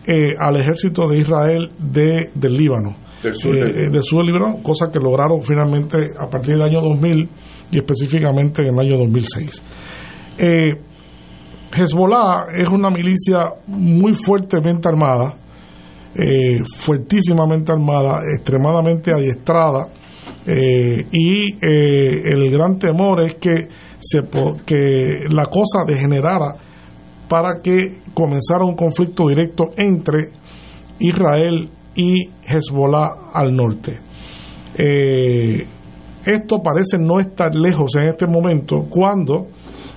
eh, al ejército de Israel de, del Líbano. Del sur Eh, del- eh, del sur del Líbano, cosa que lograron finalmente a partir del año 2000 y específicamente en el año 2006. Eh, Hezbollah es una milicia muy fuertemente armada, eh, fuertísimamente armada, extremadamente adiestrada, eh, y eh, el gran temor es que, se, que la cosa degenerara para que comenzara un conflicto directo entre Israel y Hezbollah al norte. Eh, esto parece no estar lejos en este momento cuando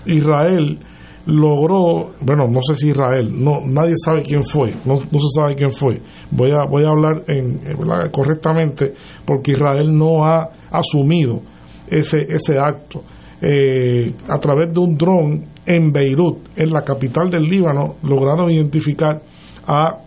Israel logró, bueno, no sé si Israel, no, nadie sabe quién fue, no, se sabe quién fue. Voy a, voy a hablar en, eh, correctamente porque Israel no ha asumido ese, ese acto. Eh, a través de un dron en Beirut, en la capital del Líbano, lograron identificar a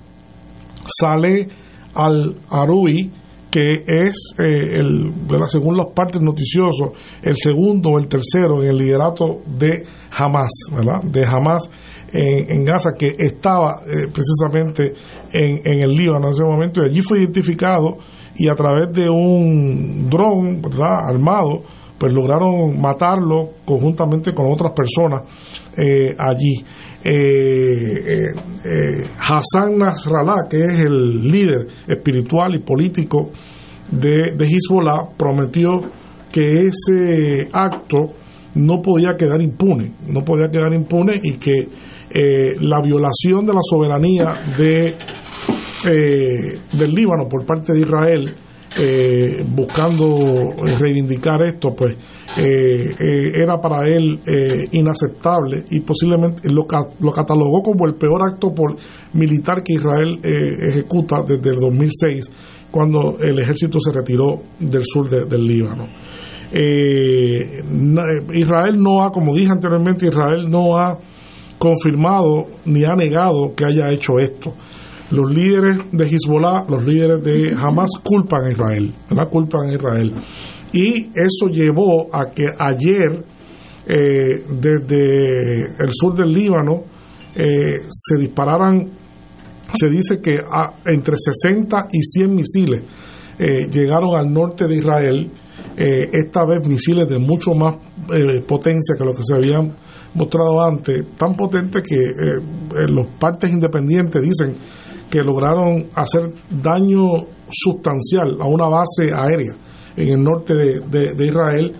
Saleh al-Arui, que es, eh, el, según los partes noticiosos, el segundo o el tercero en el liderato de Hamas, ¿verdad? de Hamas en, en Gaza, que estaba eh, precisamente en, en el Líbano en ese momento, y allí fue identificado y a través de un dron armado, pues lograron matarlo conjuntamente con otras personas eh, allí. Eh, eh, Hassan Nasrallah, que es el líder espiritual y político de, de Hezbollah, prometió que ese acto no podía quedar impune, no podía quedar impune y que la violación de la soberanía de del Líbano por parte de Israel eh, buscando reivindicar esto pues eh, eh, era para él eh, inaceptable y posiblemente lo, lo catalogó como el peor acto por militar que Israel ejecuta desde el 2006 cuando el ejército se retiró del sur de- del Líbano Israel no ha, como dije anteriormente, Israel no ha confirmado ni ha negado que haya hecho esto. Los líderes de Hezbollah, los líderes de Hamas culpan a Israel, ¿verdad? culpan a Israel. Y eso llevó a que ayer, eh, desde el sur del Líbano, eh, se dispararan, se dice que entre 60 y 100 misiles eh, llegaron al norte de Israel, eh, esta vez misiles de mucho más potencia que lo que se habían mostrado antes, tan potentes que eh, los partes independientes dicen que lograron hacer daño sustancial a una base aérea en el norte de, de- Israel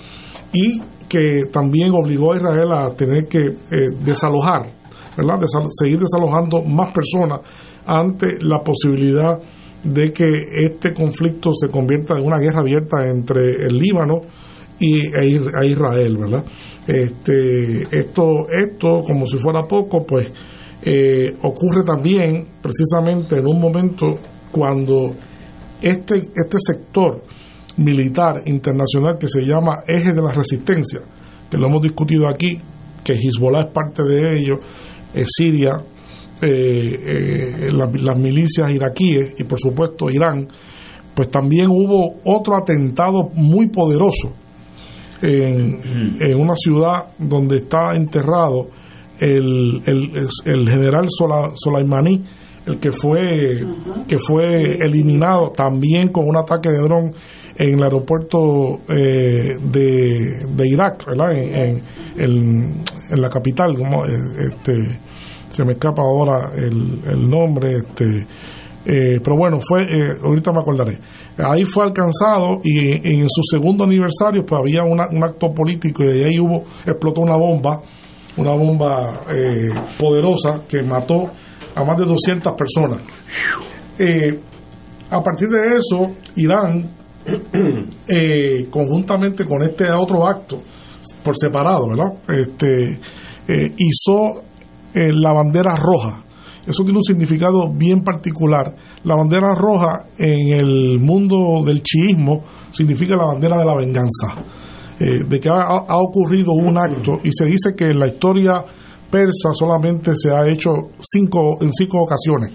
y que también obligó a Israel a tener que eh, desalojar, ¿verdad? Seguir desalojando más personas ante la posibilidad de que este conflicto se convierta en una guerra abierta entre el Líbano y e Ir- a Israel, ¿verdad? Este, esto, esto, como si fuera poco, pues eh, ocurre también precisamente en un momento cuando este, este sector militar internacional que se llama Eje de la Resistencia, que lo hemos discutido aquí, que Hezbollah es parte de ello, eh, Siria, eh, la- las milicias iraquíes y por supuesto Irán, pues también hubo otro atentado muy poderoso en, en una ciudad donde está enterrado el, el, el general Sola- Soleimani, el que fue que fue eliminado también con un ataque de dron en el aeropuerto eh, de, de Irak, ¿verdad? En, en- en- en la capital, como eh, este se me escapa ahora el, el nombre, este, eh, pero bueno, fue, eh, ahorita me acordaré. Ahí fue alcanzado y en su segundo aniversario pues había una- un acto político y de ahí hubo, explotó una bomba, una bomba eh, poderosa que mató a más de 200 personas. Eh, a partir de eso, Irán, eh, conjuntamente con este otro acto, por separado, ¿verdad? Este, eh, hizo eh, la bandera roja. Eso tiene un significado bien particular. La bandera roja en el mundo del chiismo significa la bandera de la venganza. Eh, de que ha, ocurrido un acto y se dice que en la historia persa solamente se ha hecho cinco, en cinco ocasiones.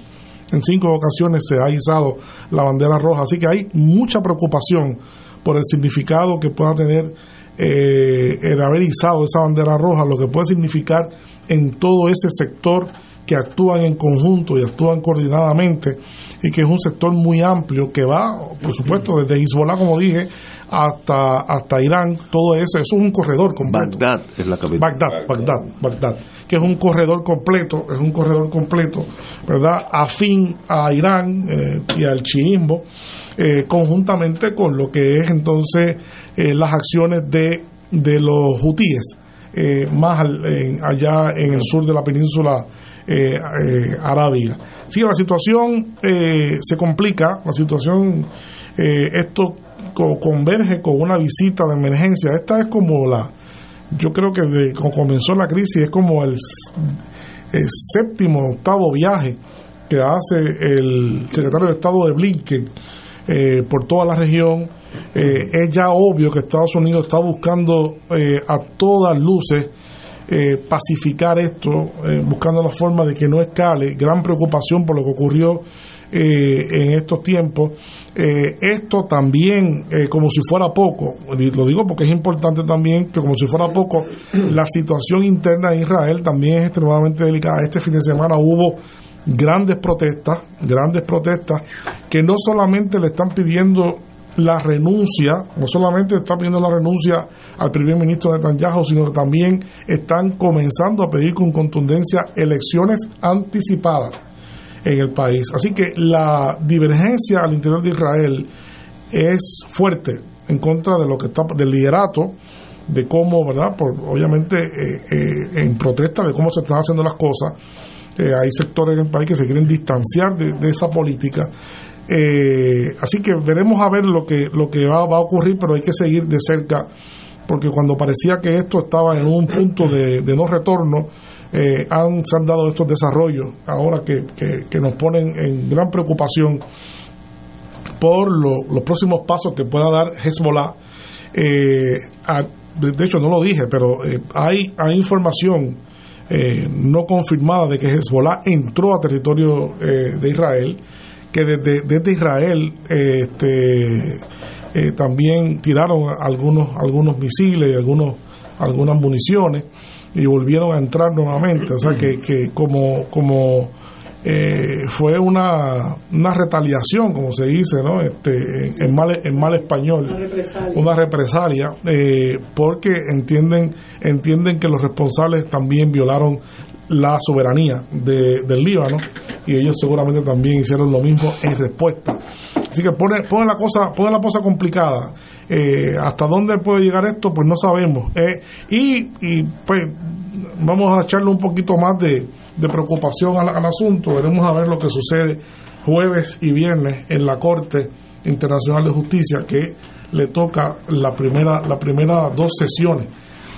En cinco ocasiones se ha izado la bandera roja. Así que hay mucha preocupación por el significado que pueda tener eh, el haber izado esa bandera roja, lo que puede significar en todo ese sector que actúan en conjunto y actúan coordinadamente y que es un sector muy amplio que va, por supuesto, desde Hezbollah, como dije, hasta, hasta Irán, todo eso, eso es un corredor completo. Bagdad es la capital. Bagdad, Bagdad, Bagdad, que es un corredor completo, es un corredor completo, ¿verdad? Afín a Irán eh, y al chiismo, eh, conjuntamente con lo que es entonces eh, las acciones de, de los hutíes, más al- en- allá en el sur de la península eh, eh, arábiga. Sí, la situación eh, se complica, la situación, eh, esto co- converge con una visita de emergencia. Esta es como la, yo creo que desde que comenzó la crisis es como el, el séptimo, octavo viaje que hace el secretario de Estado de Blinken eh, por toda la región. Eh, es ya obvio que Estados Unidos está buscando eh, a todas luces eh, pacificar esto, eh, buscando la forma de que no escale. Gran preocupación por lo que ocurrió eh, en estos tiempos. Eh, esto también, eh, como si fuera poco, lo digo porque es importante también que como si fuera poco, la situación interna de Israel también es extremadamente delicada. Este fin de semana hubo grandes protestas, grandes protestas, que no solamente le están pidiendo la renuncia, no solamente está pidiendo la renuncia al primer ministro Netanyahu, sino que también están comenzando a pedir con contundencia elecciones anticipadas en el país. Así que la divergencia al interior de Israel es fuerte en contra de lo que está del liderato de cómo, ¿verdad? Por, obviamente eh, eh, en protesta de cómo se están haciendo las cosas. Eh, hay sectores en el país que se quieren distanciar de, de esa política. Eh, así que veremos a ver lo que lo que va, va a ocurrir, pero hay que seguir de cerca porque cuando parecía que esto estaba en un punto de, no retorno, eh, han, se han dado estos desarrollos ahora que, que- nos ponen en gran preocupación por lo- los próximos pasos que pueda dar Hezbollah. Eh, de, hecho, no lo dije, pero eh, hay, hay información eh, no confirmada de que Hezbollah entró a territorio de Israel, que desde, desde Israel eh, este, eh, también tiraron algunos, algunos misiles y algunos, algunas municiones y volvieron a entrar nuevamente. O sea que, que como, como eh, fue una, una retaliación, como se dice, ¿no? Este, en, mal, en mal español, una represalia, eh, porque entienden, entienden que los responsables también violaron la soberanía de- del Líbano y ellos seguramente también hicieron lo mismo en respuesta. Así que pone, pone la cosa, pone la cosa complicada. Eh, hasta dónde puede llegar esto, pues no sabemos. Eh, y, y pues vamos a echarle un poquito más de, de preocupación al, al asunto. Veremos a ver lo que sucede jueves y viernes en la Corte Internacional de Justicia, que le toca la primera, la primera dos sesiones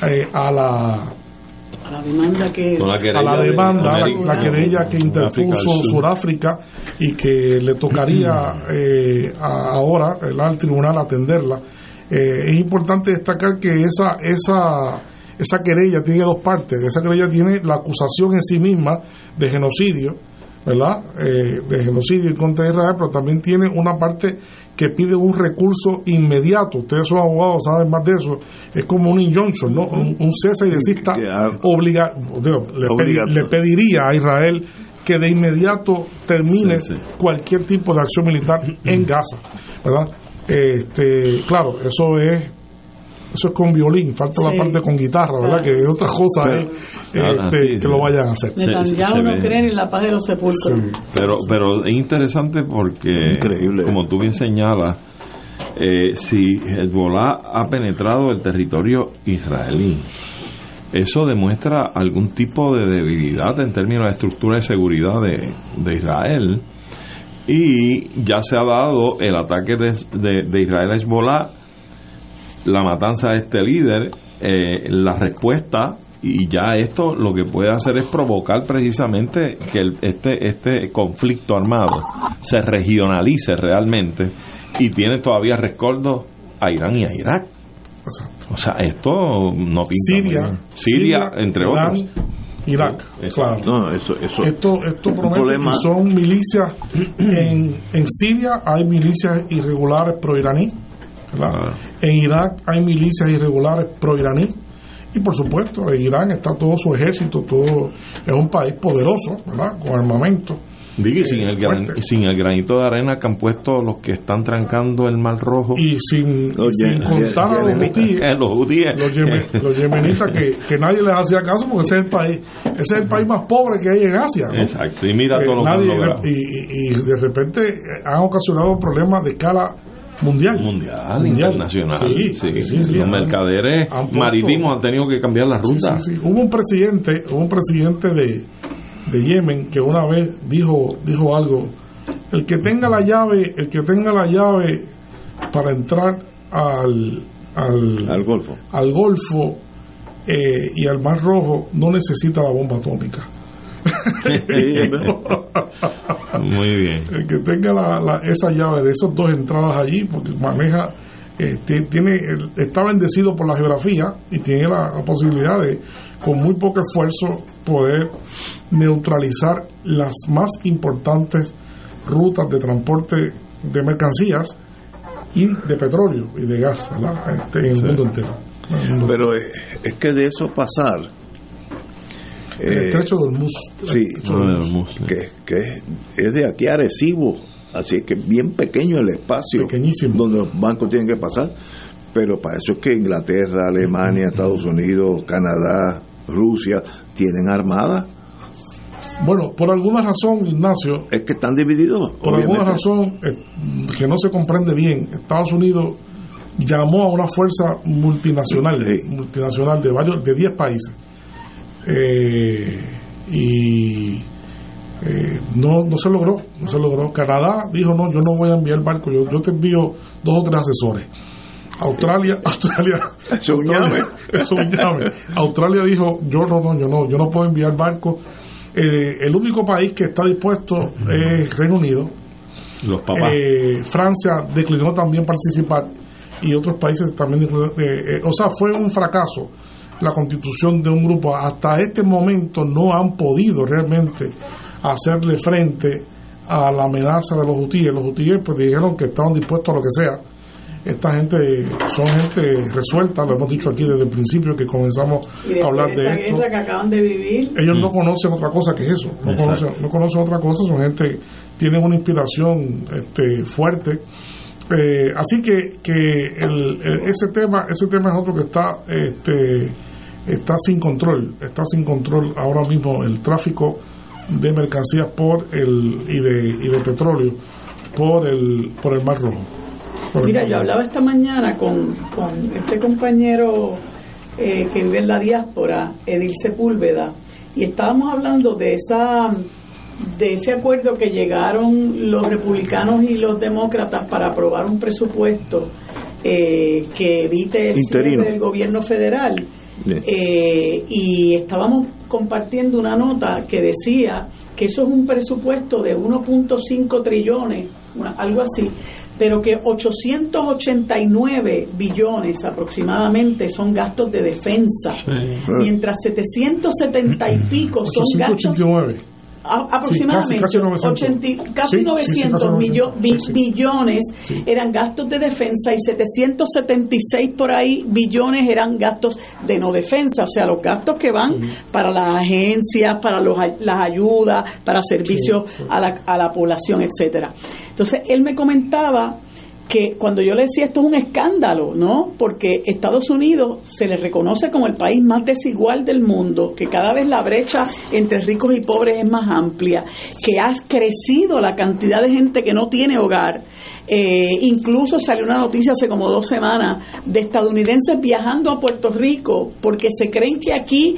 eh, a la la demanda que. La a la de demanda, la, América. la querella que interpuso. Sudáfrica y que le tocaría eh, a- ahora el al tribunal atenderla. Eh, es importante destacar que esa esa esa querella tiene dos partes. Esa querella tiene la acusación en sí misma de genocidio, ¿verdad? Eh, de genocidio en contra Israel, pero también tiene una parte que pide un recurso inmediato. Ustedes son abogados, saben más de eso. Es como un injunction, ¿no? Un, un cese y desista obliga, digo, le, pedi- le pediría a Israel que de inmediato termine cualquier tipo de acción militar en Gaza, ¿verdad? Este, claro, eso es eso es con violín, falta la parte con guitarra, ¿verdad? Que es otra cosa Pero- es este, sí, que sí. lo vayan a hacer. Netanyahu no ve. creen en la paz de los sepulcros. Pero, pero es interesante porque, como tú bien señalas, eh, si Hezbollah ha penetrado el territorio israelí, eso demuestra algún tipo de debilidad en términos de estructura de seguridad de, de Israel. Y ya se ha dado el ataque de, de- de Israel a Hezbollah, la matanza de este líder, eh, la respuesta, y ya esto lo que puede hacer es provocar precisamente que el- este, este conflicto armado se regionalice realmente y tiene todavía rescoldo a Irán y a Irak. O sea, esto no pinta muy Siria, bien. Siria, entre Irán, otros. Irak, claro. No, eso, eso. Esto, esto un promete problema. que son milicias. En, en Siria hay milicias irregulares pro-iraní. ¿Verdad? En Irak hay milicias irregulares pro-iraní. Y por supuesto, en Irán está todo su ejército, todo es un país poderoso, ¿verdad? Con armamento. Digo, y sin, Eh, el gran- fuerte. sin el granito de arena que han puesto los que están trancando el Mar Rojo. Y sin, y contar a los hutíes, Eh, los hutíes. los, yemen- los yemenitas que, que nadie les hacía caso porque ese es el país, ese es el país más pobre que hay en Asia. ¿no? Exacto, y mira Eh, todo lo que han logrado. y, y- y de repente han ocasionado problemas de escala mundial. Mundial, internacional. Sí, sí, sí, sí, los mercaderes han puesto- marítimos han tenido que cambiar la ruta. Hubo un presidente, hubo un presidente de, de Yemen que una vez dijo, dijo algo. El que tenga la llave, el que tenga la llave para entrar al, al, Al Golfo. al Golfo eh, y al Mar Rojo no necesita la bomba atómica. Muy bien. El que tenga la, la- esa llave de esas dos entradas allí, porque maneja, eh, ti- tiene, el- está bendecido por la geografía y tiene la, la posibilidad de, con muy poco esfuerzo, poder neutralizar las más importantes rutas de transporte de mercancías y de petróleo y de gas, ¿verdad? Este, en el Sí. mundo entero. En el mundo Pero eh, es que de eso pasar. El eh, estrecho. Sí, El estrecho de Hormuz, que, que es de aquí a Arecibo, así que bien pequeño el espacio donde los bancos tienen que pasar. Pero para eso es que Inglaterra, Alemania, Estados Unidos, Canadá, Rusia tienen armada. Bueno, por alguna razón, Ignacio, Es que están divididos. Por obviamente. alguna razón eh, que no se comprende bien, Estados Unidos llamó a una fuerza multinacional, multinacional de varios, de 10 países. Eh, y eh, no, no se logró, no se logró. Canadá dijo no, yo no voy a enviar barco, yo, yo te envío dos o tres asesores. Australia, Australia, Es un Australia- es un. Australia dijo yo no, no, yo no, yo no puedo enviar barco. Eh, el único país que está dispuesto es Reino Unido. Los papás. Eh, Francia declinó también participar y otros países también eh, eh, o sea fue un fracaso la constitución de un grupo. Hasta este momento no han podido realmente hacerle frente a la amenaza de los hutíes. Los hutíes pues dijeron que estaban dispuestos a lo que sea. Esta gente son gente resuelta lo hemos dicho aquí desde el principio que comenzamos a hablar de de esa esto. guerra que acaban de vivir, ellos no conocen otra cosa que eso, no Exacto. conocen, no conocen otra cosa, son gente, tienen una inspiración este, fuerte. Eh, así que, que el- el- ese tema ese tema es otro que está este, está sin control, está sin control ahora mismo el tráfico de mercancías por el y de, y de petróleo por el por el Mar Rojo. Por el Mira, yo hablaba esta mañana con, con este compañero eh, que vive en la diáspora, Edil Sepúlveda, y estábamos hablando de esa de ese acuerdo que llegaron los republicanos y los demócratas para aprobar un presupuesto eh, que evite el Interino. cierre del gobierno federal. Eh, y estábamos compartiendo una nota que decía que eso es un presupuesto de 1.5 trillones, una- algo así, pero que 889 billones aproximadamente son gastos de defensa, mientras 770 y pico son gastos 889. a- aproximadamente casi- casi 900. 80 casi Sí, sí, 900 sí, casi 900. millo- bi- Sí, sí. billones eran gastos de defensa y 776 por ahí billones eran gastos de no defensa, o sea, los gastos que van para las agencias, para los, las ayudas, para servicios A, la, a la población, etcétera. Entonces, él me comentaba que cuando yo le decía esto es un escándalo, ¿no? Porque Estados Unidos se le reconoce como el país más desigual del mundo, que cada vez la brecha entre ricos y pobres es más amplia, que ha crecido la cantidad de gente que no tiene hogar. Eh, incluso salió una noticia hace como dos semanas de estadounidenses viajando a Puerto Rico porque se creen que aquí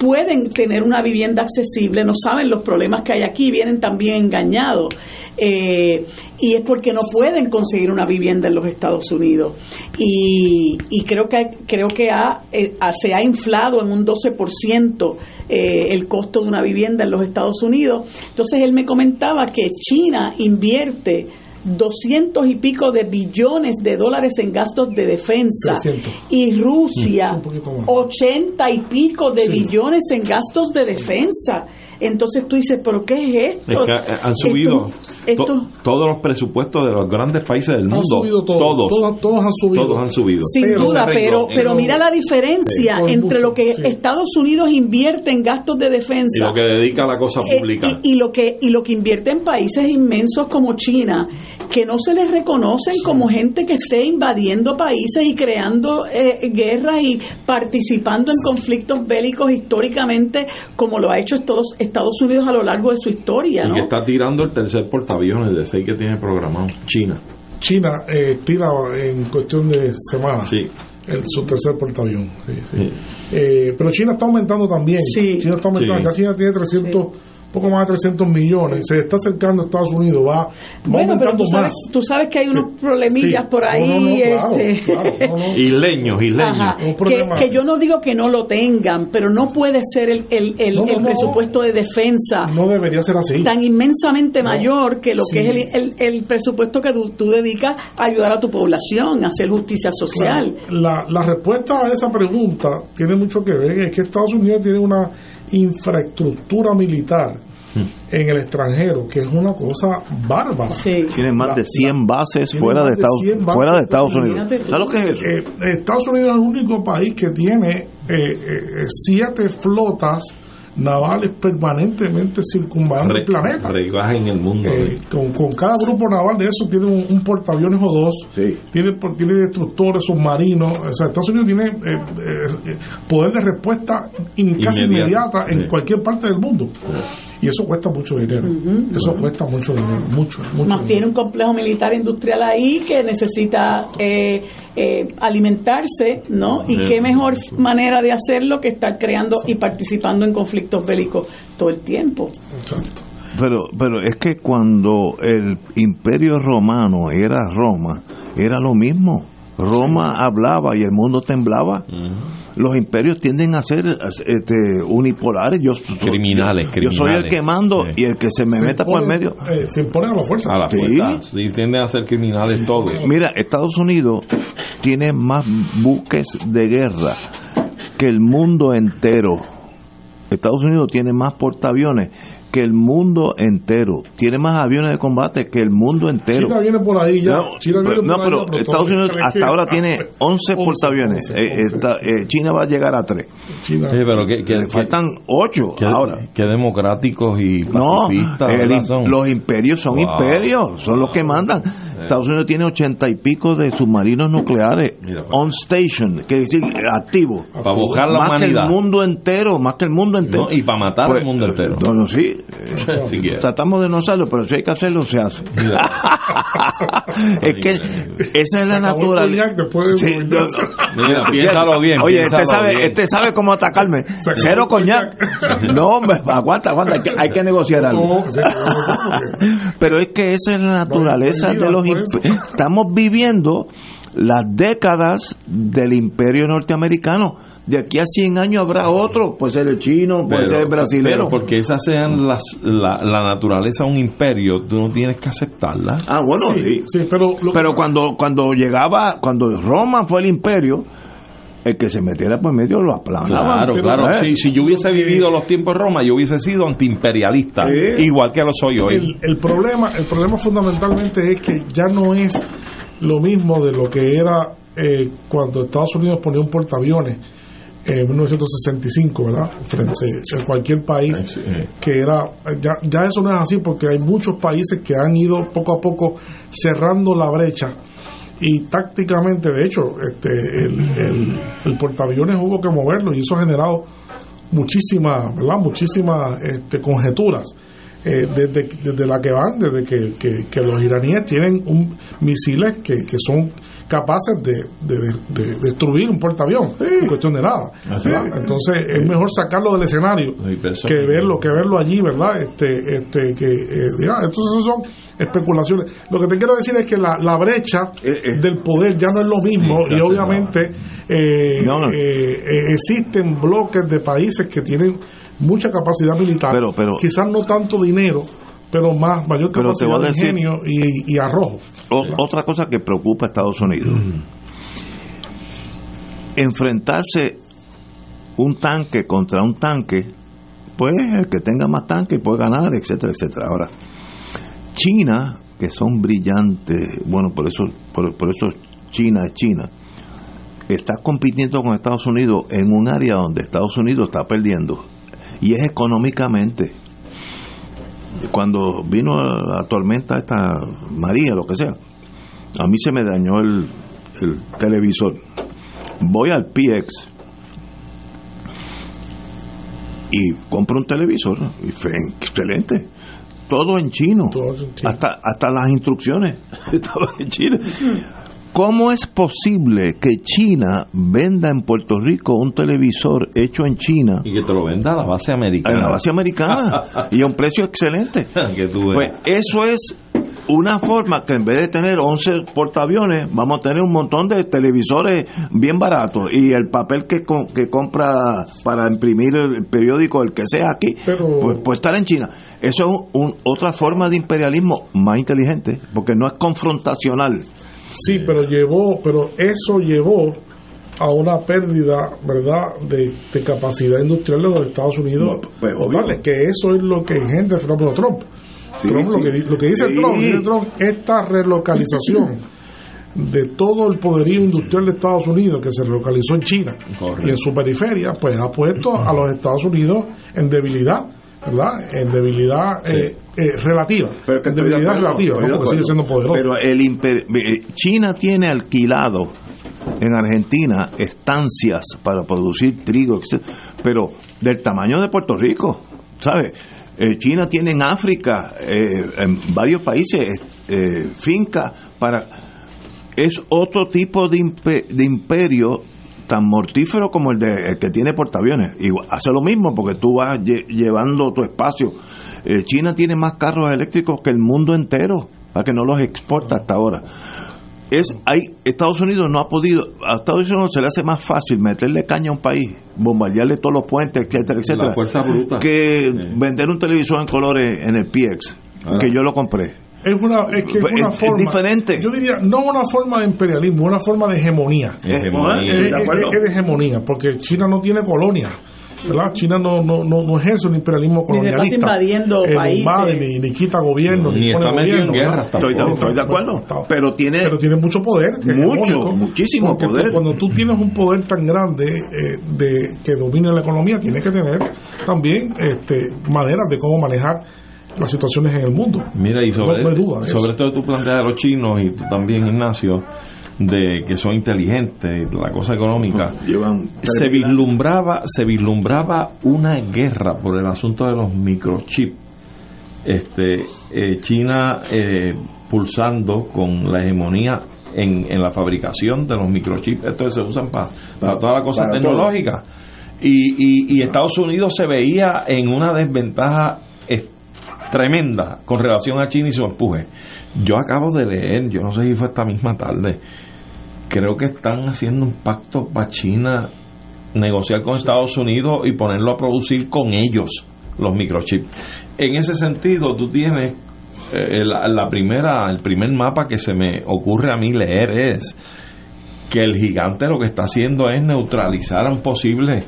pueden tener una vivienda accesible, no saben los problemas que hay aquí, vienen también engañados. Eh, y es porque no pueden conseguir una vivienda en los Estados Unidos. Y, creo que, creo que ha, eh, ha- se ha inflado en un 12% eh, el costo de una vivienda en los Estados Unidos. Entonces él me comentaba que China invierte 200 y pico de billones de dólares en gastos de defensa 300. y Rusia Un poquito más. 80 y pico de Sí. billones en gastos de defensa. Entonces tú dices, ¿pero qué es Es esto? que han subido Esto- to- todos los presupuestos de los grandes países del Han mundo. subido Todos. todos, todos han subido. Todos han subido. Sin Pero- duda, pero, pero mira la diferencia Sí, entre lo que sí. Estados Unidos invierte en gastos de Y defensa lo que dedica a la cosa eh, pública. y, y lo que y lo que invierte en países inmensos como China que no se les reconocen como gente que esté invadiendo países y creando eh, guerras y participando en conflictos bélicos históricamente como lo ha hecho Estados, Estados Unidos a lo largo de su historia y está tirando el tercer portaaviones de seis que tiene programado. China. China eh, tira en cuestión de semanas Sí. el, su tercer portaavión. sí, sí. Sí. Eh, pero China está aumentando también. Sí. China está aumentando. Sí. Ya China tiene 300, poco más de 300 millones. Se está acercando a Estados Unidos. Va, va bueno pero aumentando tú sabes, más. tú sabes que hay unos problemillas Sí. por ahí no, este, claro, no, no. Isleños, isleños. Ajá, Un que, yo no digo que no lo tengan, pero no puede ser el, el, el- No, no, el no. presupuesto de defensa No debería ser así. tan inmensamente No. mayor que lo Sí. que es el, el- el presupuesto que tú, tú dedicas a ayudar a tu población, a hacer justicia social. Claro. La, la respuesta a esa pregunta tiene mucho que ver. Es que Estados Unidos tiene una infraestructura militar. En el extranjero que es una cosa bárbara. Sí. Tiene más de 100 bases fuera de Estados, 100 bases fuera de Estados. Unidos. ¿Sabes lo que es eso? Eh, Estados Unidos es el único país que tiene eh, eh, siete flotas navales permanentemente circunvalando el planeta. En el mundo. Eh, con, con cada grupo naval de eso tiene un, un portaaviones o dos, Sí. tiene, tiene destructores, submarinos. O sea, Estados Unidos tiene eh, eh, poder de respuesta in- casi inmediata en sí. cualquier parte del mundo. Y eso cuesta mucho dinero. Eso cuesta mucho dinero, mucho, mucho. Más tiene un complejo militar industrial ahí que necesita eh, eh, alimentarse, ¿no? Y qué mejor manera de hacerlo que estar creando y participando en conflictos bélicos todo el tiempo. Exacto. Pero, pero es que cuando el imperio romano era Roma, era lo mismo. Roma hablaba y el mundo temblaba. Los imperios tienden a ser este, unipolares. Yo, Criminales, yo soy el que mando Sí. y el que se me Se meta por el medio. eh, se imponen a la fuerza. A la Sí. fuerza. Sí, tienden a ser criminales todos. Mira, Estados Unidos tiene más buques de guerra que el mundo entero. Estados Unidos tiene más portaaviones que el mundo entero. Tiene más aviones de combate que el mundo entero. China viene por ahí ya. No, China viene pero, no, por ahí pero Estados Unidos hasta ahora tiene 11 11, portaaviones. 11, Eh, está- eh, China va a llegar a 3. China. Sí, pero que, que- Le faltan 8 que- ahora. que democráticos y No, pacifistas son. los imperios son Wow. imperios, son los que mandan. Estados Unidos tiene ochenta y pico de submarinos nucleares Mira, on station, que decir activos. Para buscar la más que el humanidad. mundo entero, más que el mundo entero. No, y para matar Pues, al mundo entero. No, no, sí. Eh, Si. Tratamos de no hacerlo, pero si hay que hacerlo, se hace. es que esa es la naturaleza. coñac después de Sí, su- no, no. Mira, piénsalo bien, Oye, piénsalo este sabe, bien. este sabe cómo atacarme. Cero coñac. No, hombre, aguanta, aguanta, hay que, hay que negociar algo. Pero es que esa es la naturaleza de los. Estamos viviendo las décadas del imperio norteamericano. De aquí a 100 años habrá otro, puede ser el chino, puede ser el brasilero. pero porque esas sean las, la, la naturaleza de un imperio, tú no tienes que aceptarla. Ah, bueno, sí. Sí, pero lo- Pero cuando cuando llegaba, cuando Roma fue el imperio, el que se metiera por medio lo aplanaba. Claro, claro. ¿eh? Si, si yo hubiese vivido los tiempos de Roma, yo hubiese sido antiimperialista, Sí. igual que lo soy hoy. el, el problema el problema fundamentalmente es que ya no es lo mismo de lo que era eh, cuando Estados Unidos ponía un portaaviones en 1965, ¿verdad? Frente a cualquier país Sí. que era ya, ya eso no es así porque hay muchos países que han ido poco a poco cerrando la brecha y tácticamente, de hecho, este, el, el, el portaaviones hubo que moverlo y eso ha generado muchísimas, ¿verdad? Muchísimas este, conjeturas. eh, desde, desde la que van, desde que, que- que los iraníes tienen un, misiles que, que son capaces de, de- de destruir un portaavión en cuestión de nada. Entonces es mejor sacarlo del escenario que verlo, que verlo allí, ¿verdad? Este, este, que, eh, entonces eso son especulaciones. Lo que te quiero decir es que la, la brecha del poder ya no es lo mismo Sí, y obviamente eh, No, no. eh, eh, existen bloques de países que tienen mucha capacidad militar, Pero- pero- quizás no tanto dinero, pero más mayor Pero te voy capacidad de ingenio y, y arrojo. O- otra cosa que preocupa a Estados Unidos. Enfrentarse un tanque contra un tanque, pues el que tenga más tanque puede ganar, etcétera, etcétera. Ahora, China, que son brillantes, bueno, por eso, por, por eso China es China, está compitiendo con Estados Unidos en un área donde Estados Unidos está perdiendo, y es económicamente cuando vino la tormenta esta María, lo que sea, a mí se me dañó el, el televisor. Voy al PX y compro un televisor, y fue excelente. Todo en chino, hasta hasta las instrucciones, todo en chino. ¿Cómo es posible que China venda en Puerto Rico un televisor hecho en China Y que te lo venda a la base americana. en la base americana y a un precio excelente? que tú Pues eso es una forma que en vez de tener 11 portaaviones, vamos a tener un montón de televisores bien baratos y el papel que, co- que compra para imprimir el periódico, el que sea aquí, pues puede estar en China. Eso es un- un- otra forma de imperialismo más inteligente, porque no es confrontacional. Sí, pero llevó, pero eso llevó a una pérdida, ¿verdad?, de, de capacidad industrial de los Estados Unidos. pues, totales, que eso es lo que engendra el fenómeno Trump. Sí, Trump, Lo, que, lo que dice Sí. Trump, dice Trump, esta relocalización de todo el poderío industrial de Estados Unidos que se relocalizó en China Correcto. y en su periferia, pues ha puesto a los Estados Unidos en debilidad, ¿verdad? En debilidad eh, eh, relativa. Pero que en debilidad acuerdo, relativa, porque sigue siendo poderoso. Pero el imper- eh, China tiene alquilado en Argentina estancias para producir trigo, etc. pero del tamaño de Puerto Rico, ¿sabes? Eh, China tiene en África, eh, en varios países, fincas para... Es otro tipo de, de imperio tan mortífero como el, de, el que tiene portaaviones. Y hace lo mismo porque tú vas lle- llevando tu espacio. Eh, China tiene más carros eléctricos que el mundo entero, para que no los exporta hasta ahora. Es, hay, Estados Unidos no ha podido, a Estados Unidos se le hace más fácil meterle caña a un país, bombardearle todos los puentes, etcétera, etcétera, bruta. que vender un televisor en colores en el PX, Ah. que yo lo compré. Es una, es que es Pues una es- es forma. diferente. Yo diría, no una forma de imperialismo, una forma de hegemonía. Hegemonía. Es, ¿De es- es hegemonía, porque China no tiene colonias. ¿verdad? China no, no, no, no ejerce un imperialismo Ni colonialista. invadiendo Eh, no países. invade, ni, ni quita gobierno, ni, Ni pone está metido en gobierno. tampoco. Estoy de- estoy de acuerdo. Pero tiene, pero tiene mucho poder. Mucho, muchísimo porque tú- poder. cuando tú tienes un poder tan grande eh, de que domina la economía, tienes que tener también este, maneras de cómo manejar las situaciones en el mundo. Mira, y sobre, No- no duda sobre todo tú planteas de los chinos y tú también, Ignacio, de que son inteligentes, la cosa económica. Se vislumbraba, se vislumbraba una guerra por el asunto de los microchips. Este, eh, China eh, pulsando con la hegemonía en, en la fabricación de los microchips. Estos se usan para toda la cosa para tecnológica. Y, y, y Estados Unidos se veía en una desventaja es- tremenda con relación a China y su empuje. Yo acabo de leer, yo no sé si fue esta misma tarde, creo que están haciendo un pacto para China negociar con Estados Unidos y ponerlo a producir con ellos los microchips. En ese sentido, tú tienes eh, la, la primera, el primer mapa que se me ocurre a mí leer es que el gigante lo que está haciendo es neutralizar a un posible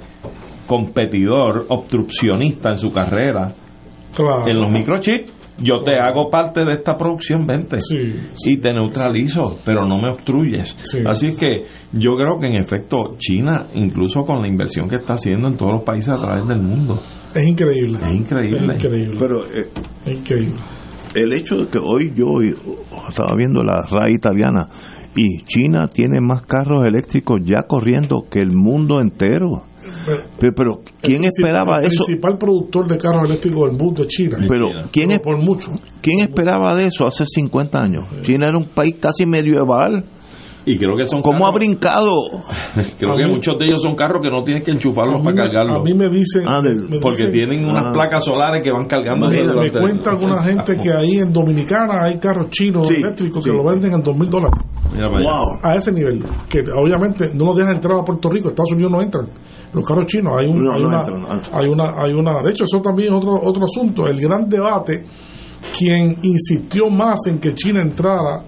competidor obstruccionista en su carrera Claro. en los microchips. Yo te hago parte de esta producción, vente. Y te neutralizo, pero no me obstruyes. Así es que yo creo que en efecto China, incluso con la inversión que está haciendo en todos los países a través del mundo, Es increíble. es increíble. Es increíble. Pero, eh, Es increíble. el hecho de que hoy yo estaba viendo la RAI italiana y China tiene más carros eléctricos ya corriendo que el mundo entero. Pero, pero ¿quién El esperaba principal- eso? El principal productor de carros eléctricos del mundo es China. Pero ¿quién, es, por mucho. ¿quién esperaba de eso hace 50 años? China era un país casi medieval. Y creo que son ¿Cómo ha carros- brincado? Creo que muchos de ellos son carros que no tienes que enchufarlos para me- cargarlos. a mí me dicen- Ah, me porque dicen- tienen unas Ah. placas solares que van cargándose Me, me cuenta alguna gente que ahí en Dominicana hay carros chinos Sí, eléctricos que lo venden en dos mil dólares. Mira para allá. A ese nivel. Que obviamente no los dejan entrar a Puerto Rico. Estados Unidos no entran. Los carros chinos. Hay, un, No, hay, no una, entran, hay, una, hay una. De hecho, eso también es otro, otro asunto. El gran debate. Quien insistió más en que China entrara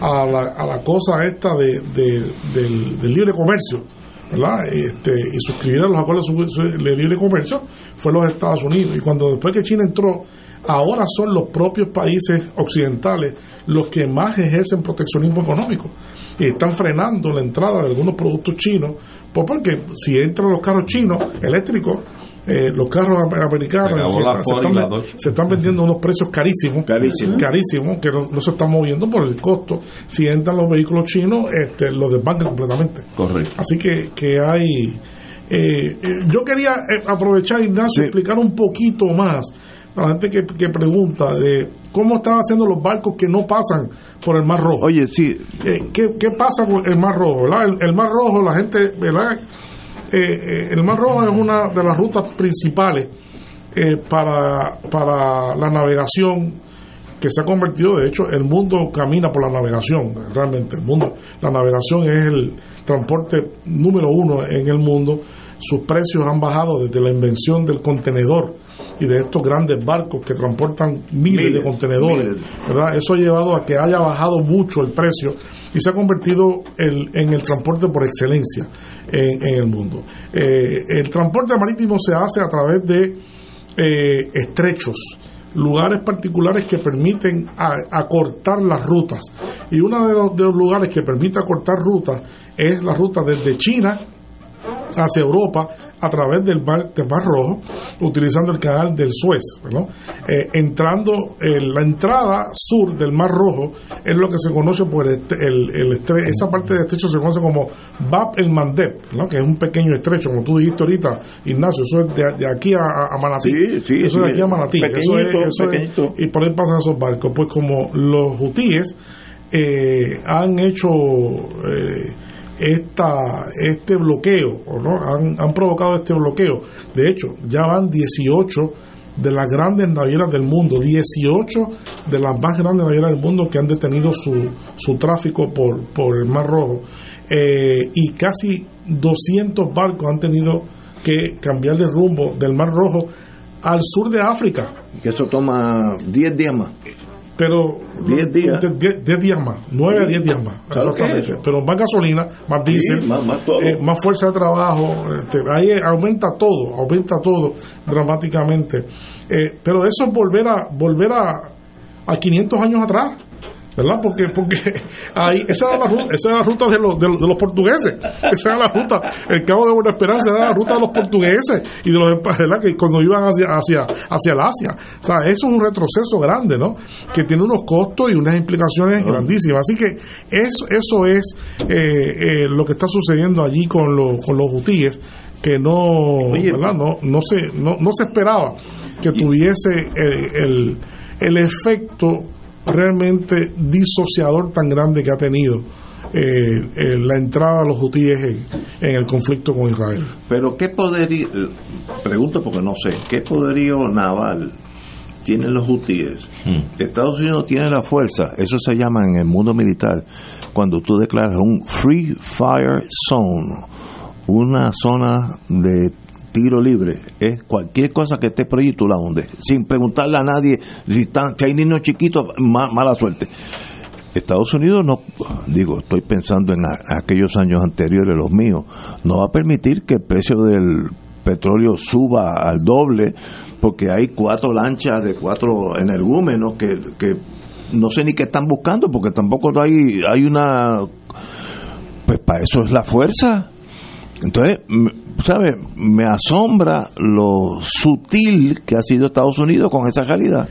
a la, a la cosa esta de, de- del, del libre comercio. ¿verdad? Este, y suscribir a los acuerdos de libre comercio fue los Estados Unidos. Y cuando después que China entró, ahora son los propios países occidentales los que más ejercen proteccionismo económico. Y están frenando la entrada de algunos productos chinos, pues porque si entran los carros chinos eléctricos, eh, los carros am- americanos Se la están, la ve- Dodge. se están vendiendo a unos precios carísimos, Carísimo. carísimos, que no, no se están moviendo por el costo. Si entran los vehículos chinos, este, los desbancan completamente. Correcto. Así que, que hay... eh, eh, yo quería eh, aprovechar, Ignacio, explicar un poquito más a la gente que, que pregunta de cómo están haciendo los barcos que no pasan por el Mar Rojo. Oye, sí, Eh, ¿qué, qué pasa con el Mar Rojo? ¿verdad? El, el Mar Rojo, la gente, ¿verdad? Eh, eh, el Mar Rojo es una de las rutas principales eh, para, para la navegación que se ha convertido, de hecho, el mundo camina por la navegación, realmente. El mundo, la navegación es el transporte número uno en el mundo. Sus precios han bajado desde la invención del contenedor y de estos grandes barcos que transportan miles, Miles, de contenedores. miles. ¿verdad? Eso ha llevado a que haya bajado mucho el precio y se ha convertido el- en el transporte por excelencia en, en el mundo. Eh, el transporte marítimo se hace a través de eh, estrechos, lugares particulares que permiten acortar las rutas. Y uno de los, de los lugares que permite acortar rutas es la ruta desde China hacia Europa a través del mar, del mar Rojo, utilizando el canal del Suez. ¿no? Eh, entrando, eh, la entrada sur del Mar Rojo es lo que se conoce por el, el- el estre- esa parte del estrecho se conoce como Bab el Mandeb, ¿no? que es un pequeño estrecho, como tú dijiste ahorita, Ignacio, eso es de, de aquí a, a Manatí. Sí, sí, eso es de aquí a Manatí. Eso es- eso es- y por ahí pasan esos barcos. Pues como los hutíes eh, han hecho eh, esta, este bloqueo, ¿o ¿no? Han, han provocado este bloqueo. De hecho, ya van 18 de las grandes navieras del mundo, 18 de las más grandes navieras del mundo que han detenido su, su tráfico por, por el Mar Rojo. Eh, y casi 200 barcos han tenido que cambiar de rumbo del Mar Rojo al sur de África. que eso toma 10 días más. Pero 10 días. 10 días más, 9 a 10 días más, Claro exactamente. eso. Pero más gasolina, más Sí, diésel, más- más todo. eh, más fuerza de trabajo, este, ahí aumenta todo, aumenta todo dramáticamente. Eh, pero eso es volver a volver a, a 500 años atrás. ¿Verdad? Porque, porque ahí, esa era la ruta, esa era la ruta de los, de, los, de los portugueses. Esa era la ruta, el Cabo de Buena Esperanza era la ruta de los portugueses y de los ¿verdad? que cuando iban hacia, hacia, hacia el Asia. O sea, eso es un retroceso grande, ¿no? Que tiene unos costos y unas implicaciones grandísimas. Así que eso, eso es eh, eh, lo que está sucediendo allí con, los con los hutíes que no, ¿verdad? no, no, se, no, no se esperaba que tuviese el, el, el efecto realmente disociador tan grande que ha tenido eh, eh, la entrada de los hutíes en, en el conflicto con Israel. Pero ¿qué poderío, eh, pregunto porque no sé, qué poderío naval tienen los hutíes? Estados Unidos tiene la fuerza, eso se llama en el mundo militar, cuando tú declaras un Free Fire Zone, una zona de tiro libre, es cualquier cosa que esté por tú la hundes, sin preguntarle a nadie si, están, si hay niños chiquitos, ma- mala suerte. Estados Unidos no, digo, estoy pensando en aquellos años anteriores, los míos, no va a permitir que el precio del petróleo suba al doble, porque hay cuatro lanchas de cuatro energúmenos que, que no sé ni qué están buscando, porque tampoco hay, hay una, pues para eso es la fuerza. Entonces, ¿sabes? Me asombra lo sutil que ha sido Estados Unidos con esa realidad.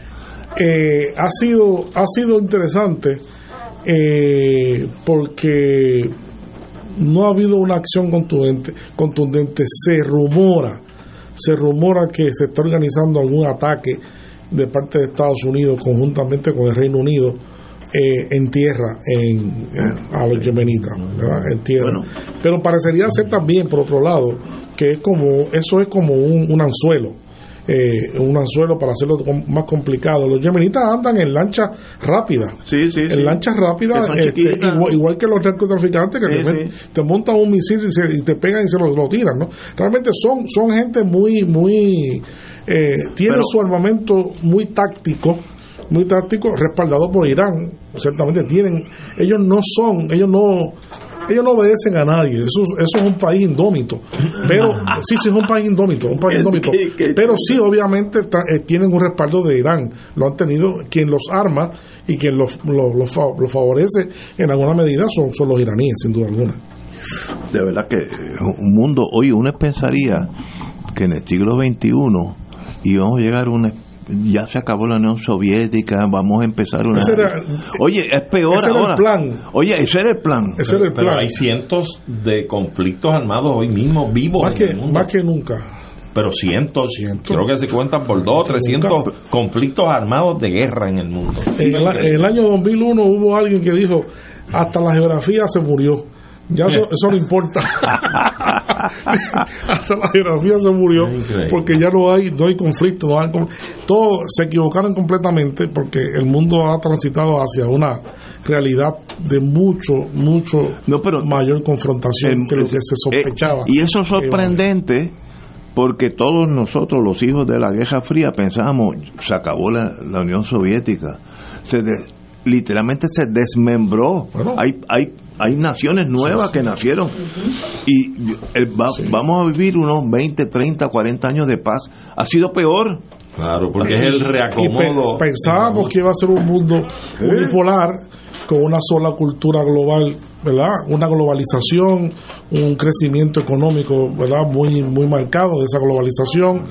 eh, ha sido ha sido interesante eh, porque no ha habido una acción contundente, contundente. Se rumora, se rumora que se está organizando algún ataque de parte de Estados Unidos conjuntamente con el Reino Unido eh, en tierra en, en- a los yemenitas, ¿verdad? en tierra. Pero parecería ser también, por otro lado, que es como eso es como un, un anzuelo. eh, un anzuelo para hacerlo más complicado. Los yemenitas andan en lanchas rápidas. Sí, sí, En lanchas rápidas, este, igual, igual que los narcotraficantes que Sí, te, montan un misil y, se- y te pegan y se lo, lo tiran, ¿no? Realmente son, son gente muy, muy, eh, tiene su armamento muy táctico, muy táctico, respaldado por Irán, ciertamente tienen, ellos no son, ellos no, ellos no obedecen a nadie, eso, eso es un país indómito, pero sí, sí es un país indómito, un país indómito, pero sí obviamente eh, tienen un respaldo de Irán, lo han tenido, quien los arma y quien los, los, los fa- los favorece en alguna medida son, son los iraníes, sin duda alguna. de verdad que un mundo, oye, uno pensaría que en el siglo XXI íbamos a llegar a una ya se acabó la Unión Soviética, vamos a empezar una... Ese era- Oye, es peor ese era el ahora. plan. Oye, ese era el plan. pero, pero hay cientos de conflictos armados hoy mismo vivos Más en que, el mundo. más que nunca. pero cientos, creo que se cuentan por dos, 300 conflictos armados de guerra en el mundo. En el, en el año 2001 hubo alguien que dijo, hasta la geografía se murió. Ya eso, eso no importa. hasta la geografía se murió porque ya no hay no hay conflicto. No hay todos se equivocaron completamente porque el mundo ha transitado hacia una realidad de mucho, mucho mayor confrontación que lo que se sospechaba. Eh, y eso es sorprendente porque todos nosotros, los hijos de la Guerra Fría, pensábamos, se acabó la, la Unión Soviética. Se de- literalmente se desmembró. Hay, hay, hay naciones nuevas que nacieron. Y el- va- vamos a vivir unos 20, 30, 40 años de paz. Ha sido peor. Claro, porque es el pe- reacomodo. pensábamos que iba a ser un mundo unipolar con una sola cultura global, ¿verdad? Una globalización, un crecimiento económico, ¿verdad? Muy muy marcado de esa globalización,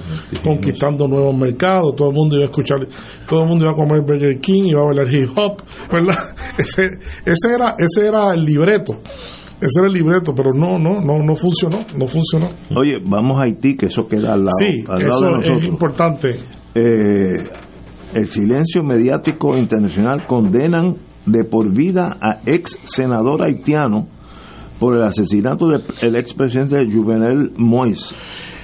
conquistando nuevos mercados, todo el mundo iba a escuchar, todo el mundo iba a comer Burger King, iba a bailar hip hop, ¿verdad? Ese ese era ese era el libreto. Ese era el libreto, pero no no no no funcionó, no funcionó. Oye, vamos a Haití, que eso queda al lado, Sí, al lado eso de es nosotros. importante. Eh, el silencio mediático internacional condenan de por vida a ex senador haitiano por el asesinato del expresidente Juvenel Moïse.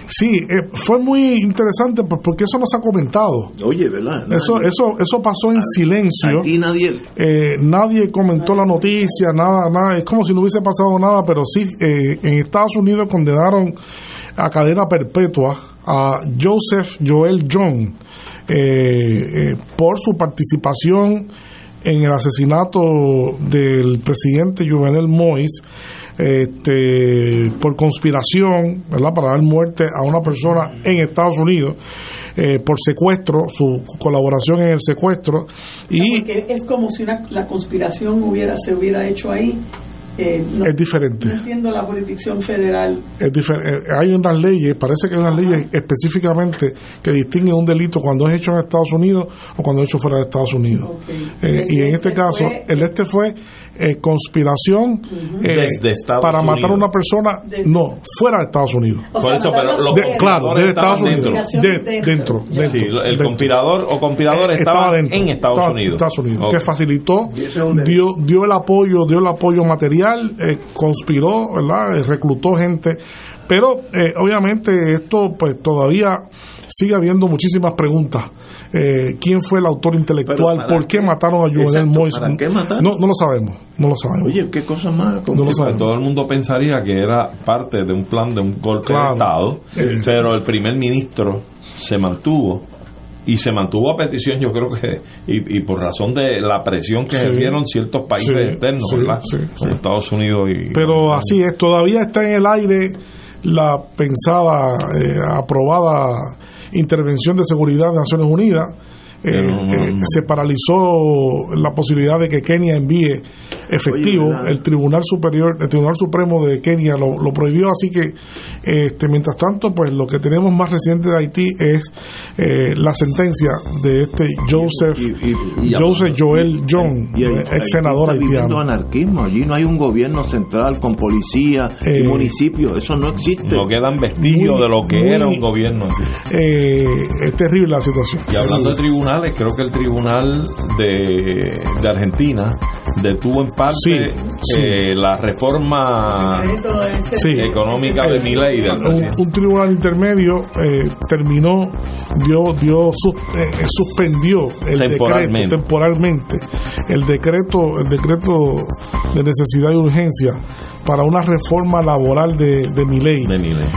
Sí, eh, fue muy interesante porque eso no se ha comentado. Oye, ¿verdad? Eso, eso, eso pasó en silencio. Aquí nadie. Eh, nadie comentó la noticia, nada, nada. Es como si no hubiese pasado nada, pero sí, eh, en Estados Unidos condenaron a cadena perpetua a Joseph Joel John eh, eh, por su participación en el asesinato del presidente Juvenel Moïse este, por conspiración, ¿verdad? Para dar muerte a una persona en Estados Unidos eh, por secuestro, su colaboración en el secuestro y Porque es como si una- la conspiración hubiera se hubiera hecho ahí. Eh, no, es diferente. no entiendo la jurisdicción federal. Es eh, hay unas leyes, parece que hay unas leyes específicamente que distinguen un delito cuando es hecho en Estados Unidos o cuando es hecho fuera de Estados Unidos. Eh, y en este caso, el este fue eh, conspiración eh, Desde Estados para matar a una persona, no, fuera de Estados Unidos. Por eso, pero los De- conspiradores claro, de Estados estaban Unidos. dentro. De- dentro, dentro, Sí, el dentro. conspirador o conspirador Eh, estaba, dentro, en Estados estaba Unidos. Estados Unidos, Ok. que facilitó, dio, dio el apoyo, dio el apoyo material, eh, conspiró, ¿verdad? Eh, reclutó gente, pero eh, obviamente esto pues todavía sigue habiendo muchísimas preguntas. Eh, ¿Quién fue el autor intelectual? Pero, ¿para ¿Por qué qué? mataron a Juvenel mataron? No, no lo sabemos, no lo sabemos. Oye, qué cosa más. No lo sabemos. todo el mundo pensaría que era parte de un plan de un golpe Claro. de Estado, Eh. pero el primer ministro se mantuvo y se mantuvo a petición, yo creo que, y, y por razón de la presión que Sí. ejercieron ciertos países Sí, externos, sí, ¿verdad? sí, Como Estados Unidos y. Pero así es, todavía está en el aire la pensada, eh, aprobada intervención de seguridad de Naciones Unidas. Eh, Pero no, no. se paralizó la posibilidad de que Kenia envíe efectivo. El Tribunal Superior, el Tribunal Supremo de Kenia lo, lo prohibió, así que este, mientras tanto, pues lo que tenemos más reciente de Haití es eh, la sentencia de este Joseph, y- Joseph Joel John, Y ex senador viviendo haitiano. anarquismo. Allí no hay un gobierno central con policía y Eh, municipio. Eso no existe. No quedan vestigios de lo que muy- era un gobierno así. Eh, es terrible la situación. Y hablando de tribunales, creo que el tribunal de, de Argentina detuvo en parte Sí, sí. eh, la reforma Sí. económica de Milei un, tribunal intermedio eh, terminó, dio, dio sus- eh, suspendió el Temporalmente. decreto temporalmente, el decreto, el decreto de necesidad y urgencia para una reforma laboral de, de mi ley. De Milei.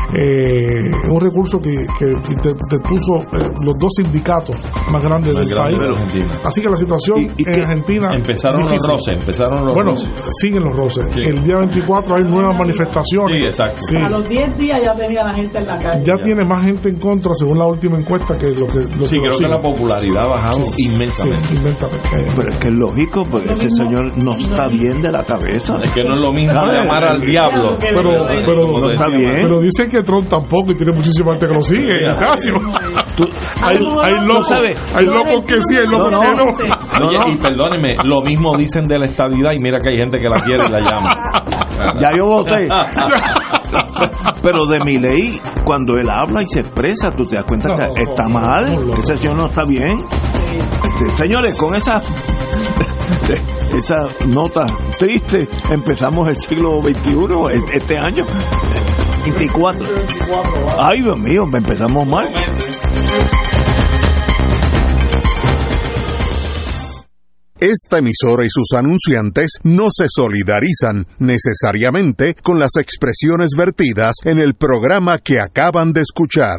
un recurso que, que inter- interpuso eh, los dos sindicatos más grandes Más del grande país. de Argentina. Así que la situación en Argentina Empezaron los roces, empezaron los bueno, roces. siguen los roces. Sí. El día 24 hay nuevas manifestaciones. Sí, exacto. Sí. A los 10 días ya tenía la gente en la calle. Ya tiene más gente en contra según la última encuesta que lo que lo Sí, que creo lo que la popularidad ha bajado Sí. inmensamente. Sí, inmensamente. Eh, Pero es que es lógico, porque ese señor no está bien de la cabeza. Es que no es lo mismo llamar al diablo. pero, pero, No está bien. pero dicen que Trump tampoco y tiene muchísima gente que lo sigue, Ignacio. hay, hay locos, sabes, hay locos que sí, hay locos que no. Oye, y perdóneme, lo mismo dicen de la estabilidad y mira que hay gente que la quiere y la llama. Ya yo voté. Pero de mi ley, cuando él habla y se expresa, tú te das cuenta que está mal. Ese señor no está bien. Este, señores, con esa esa nota triste empezamos el siglo XXI este año. 24 ay Dios mío empezamos mal. Esta emisora y sus anunciantes no se solidarizan necesariamente con las expresiones vertidas en el programa que acaban de escuchar.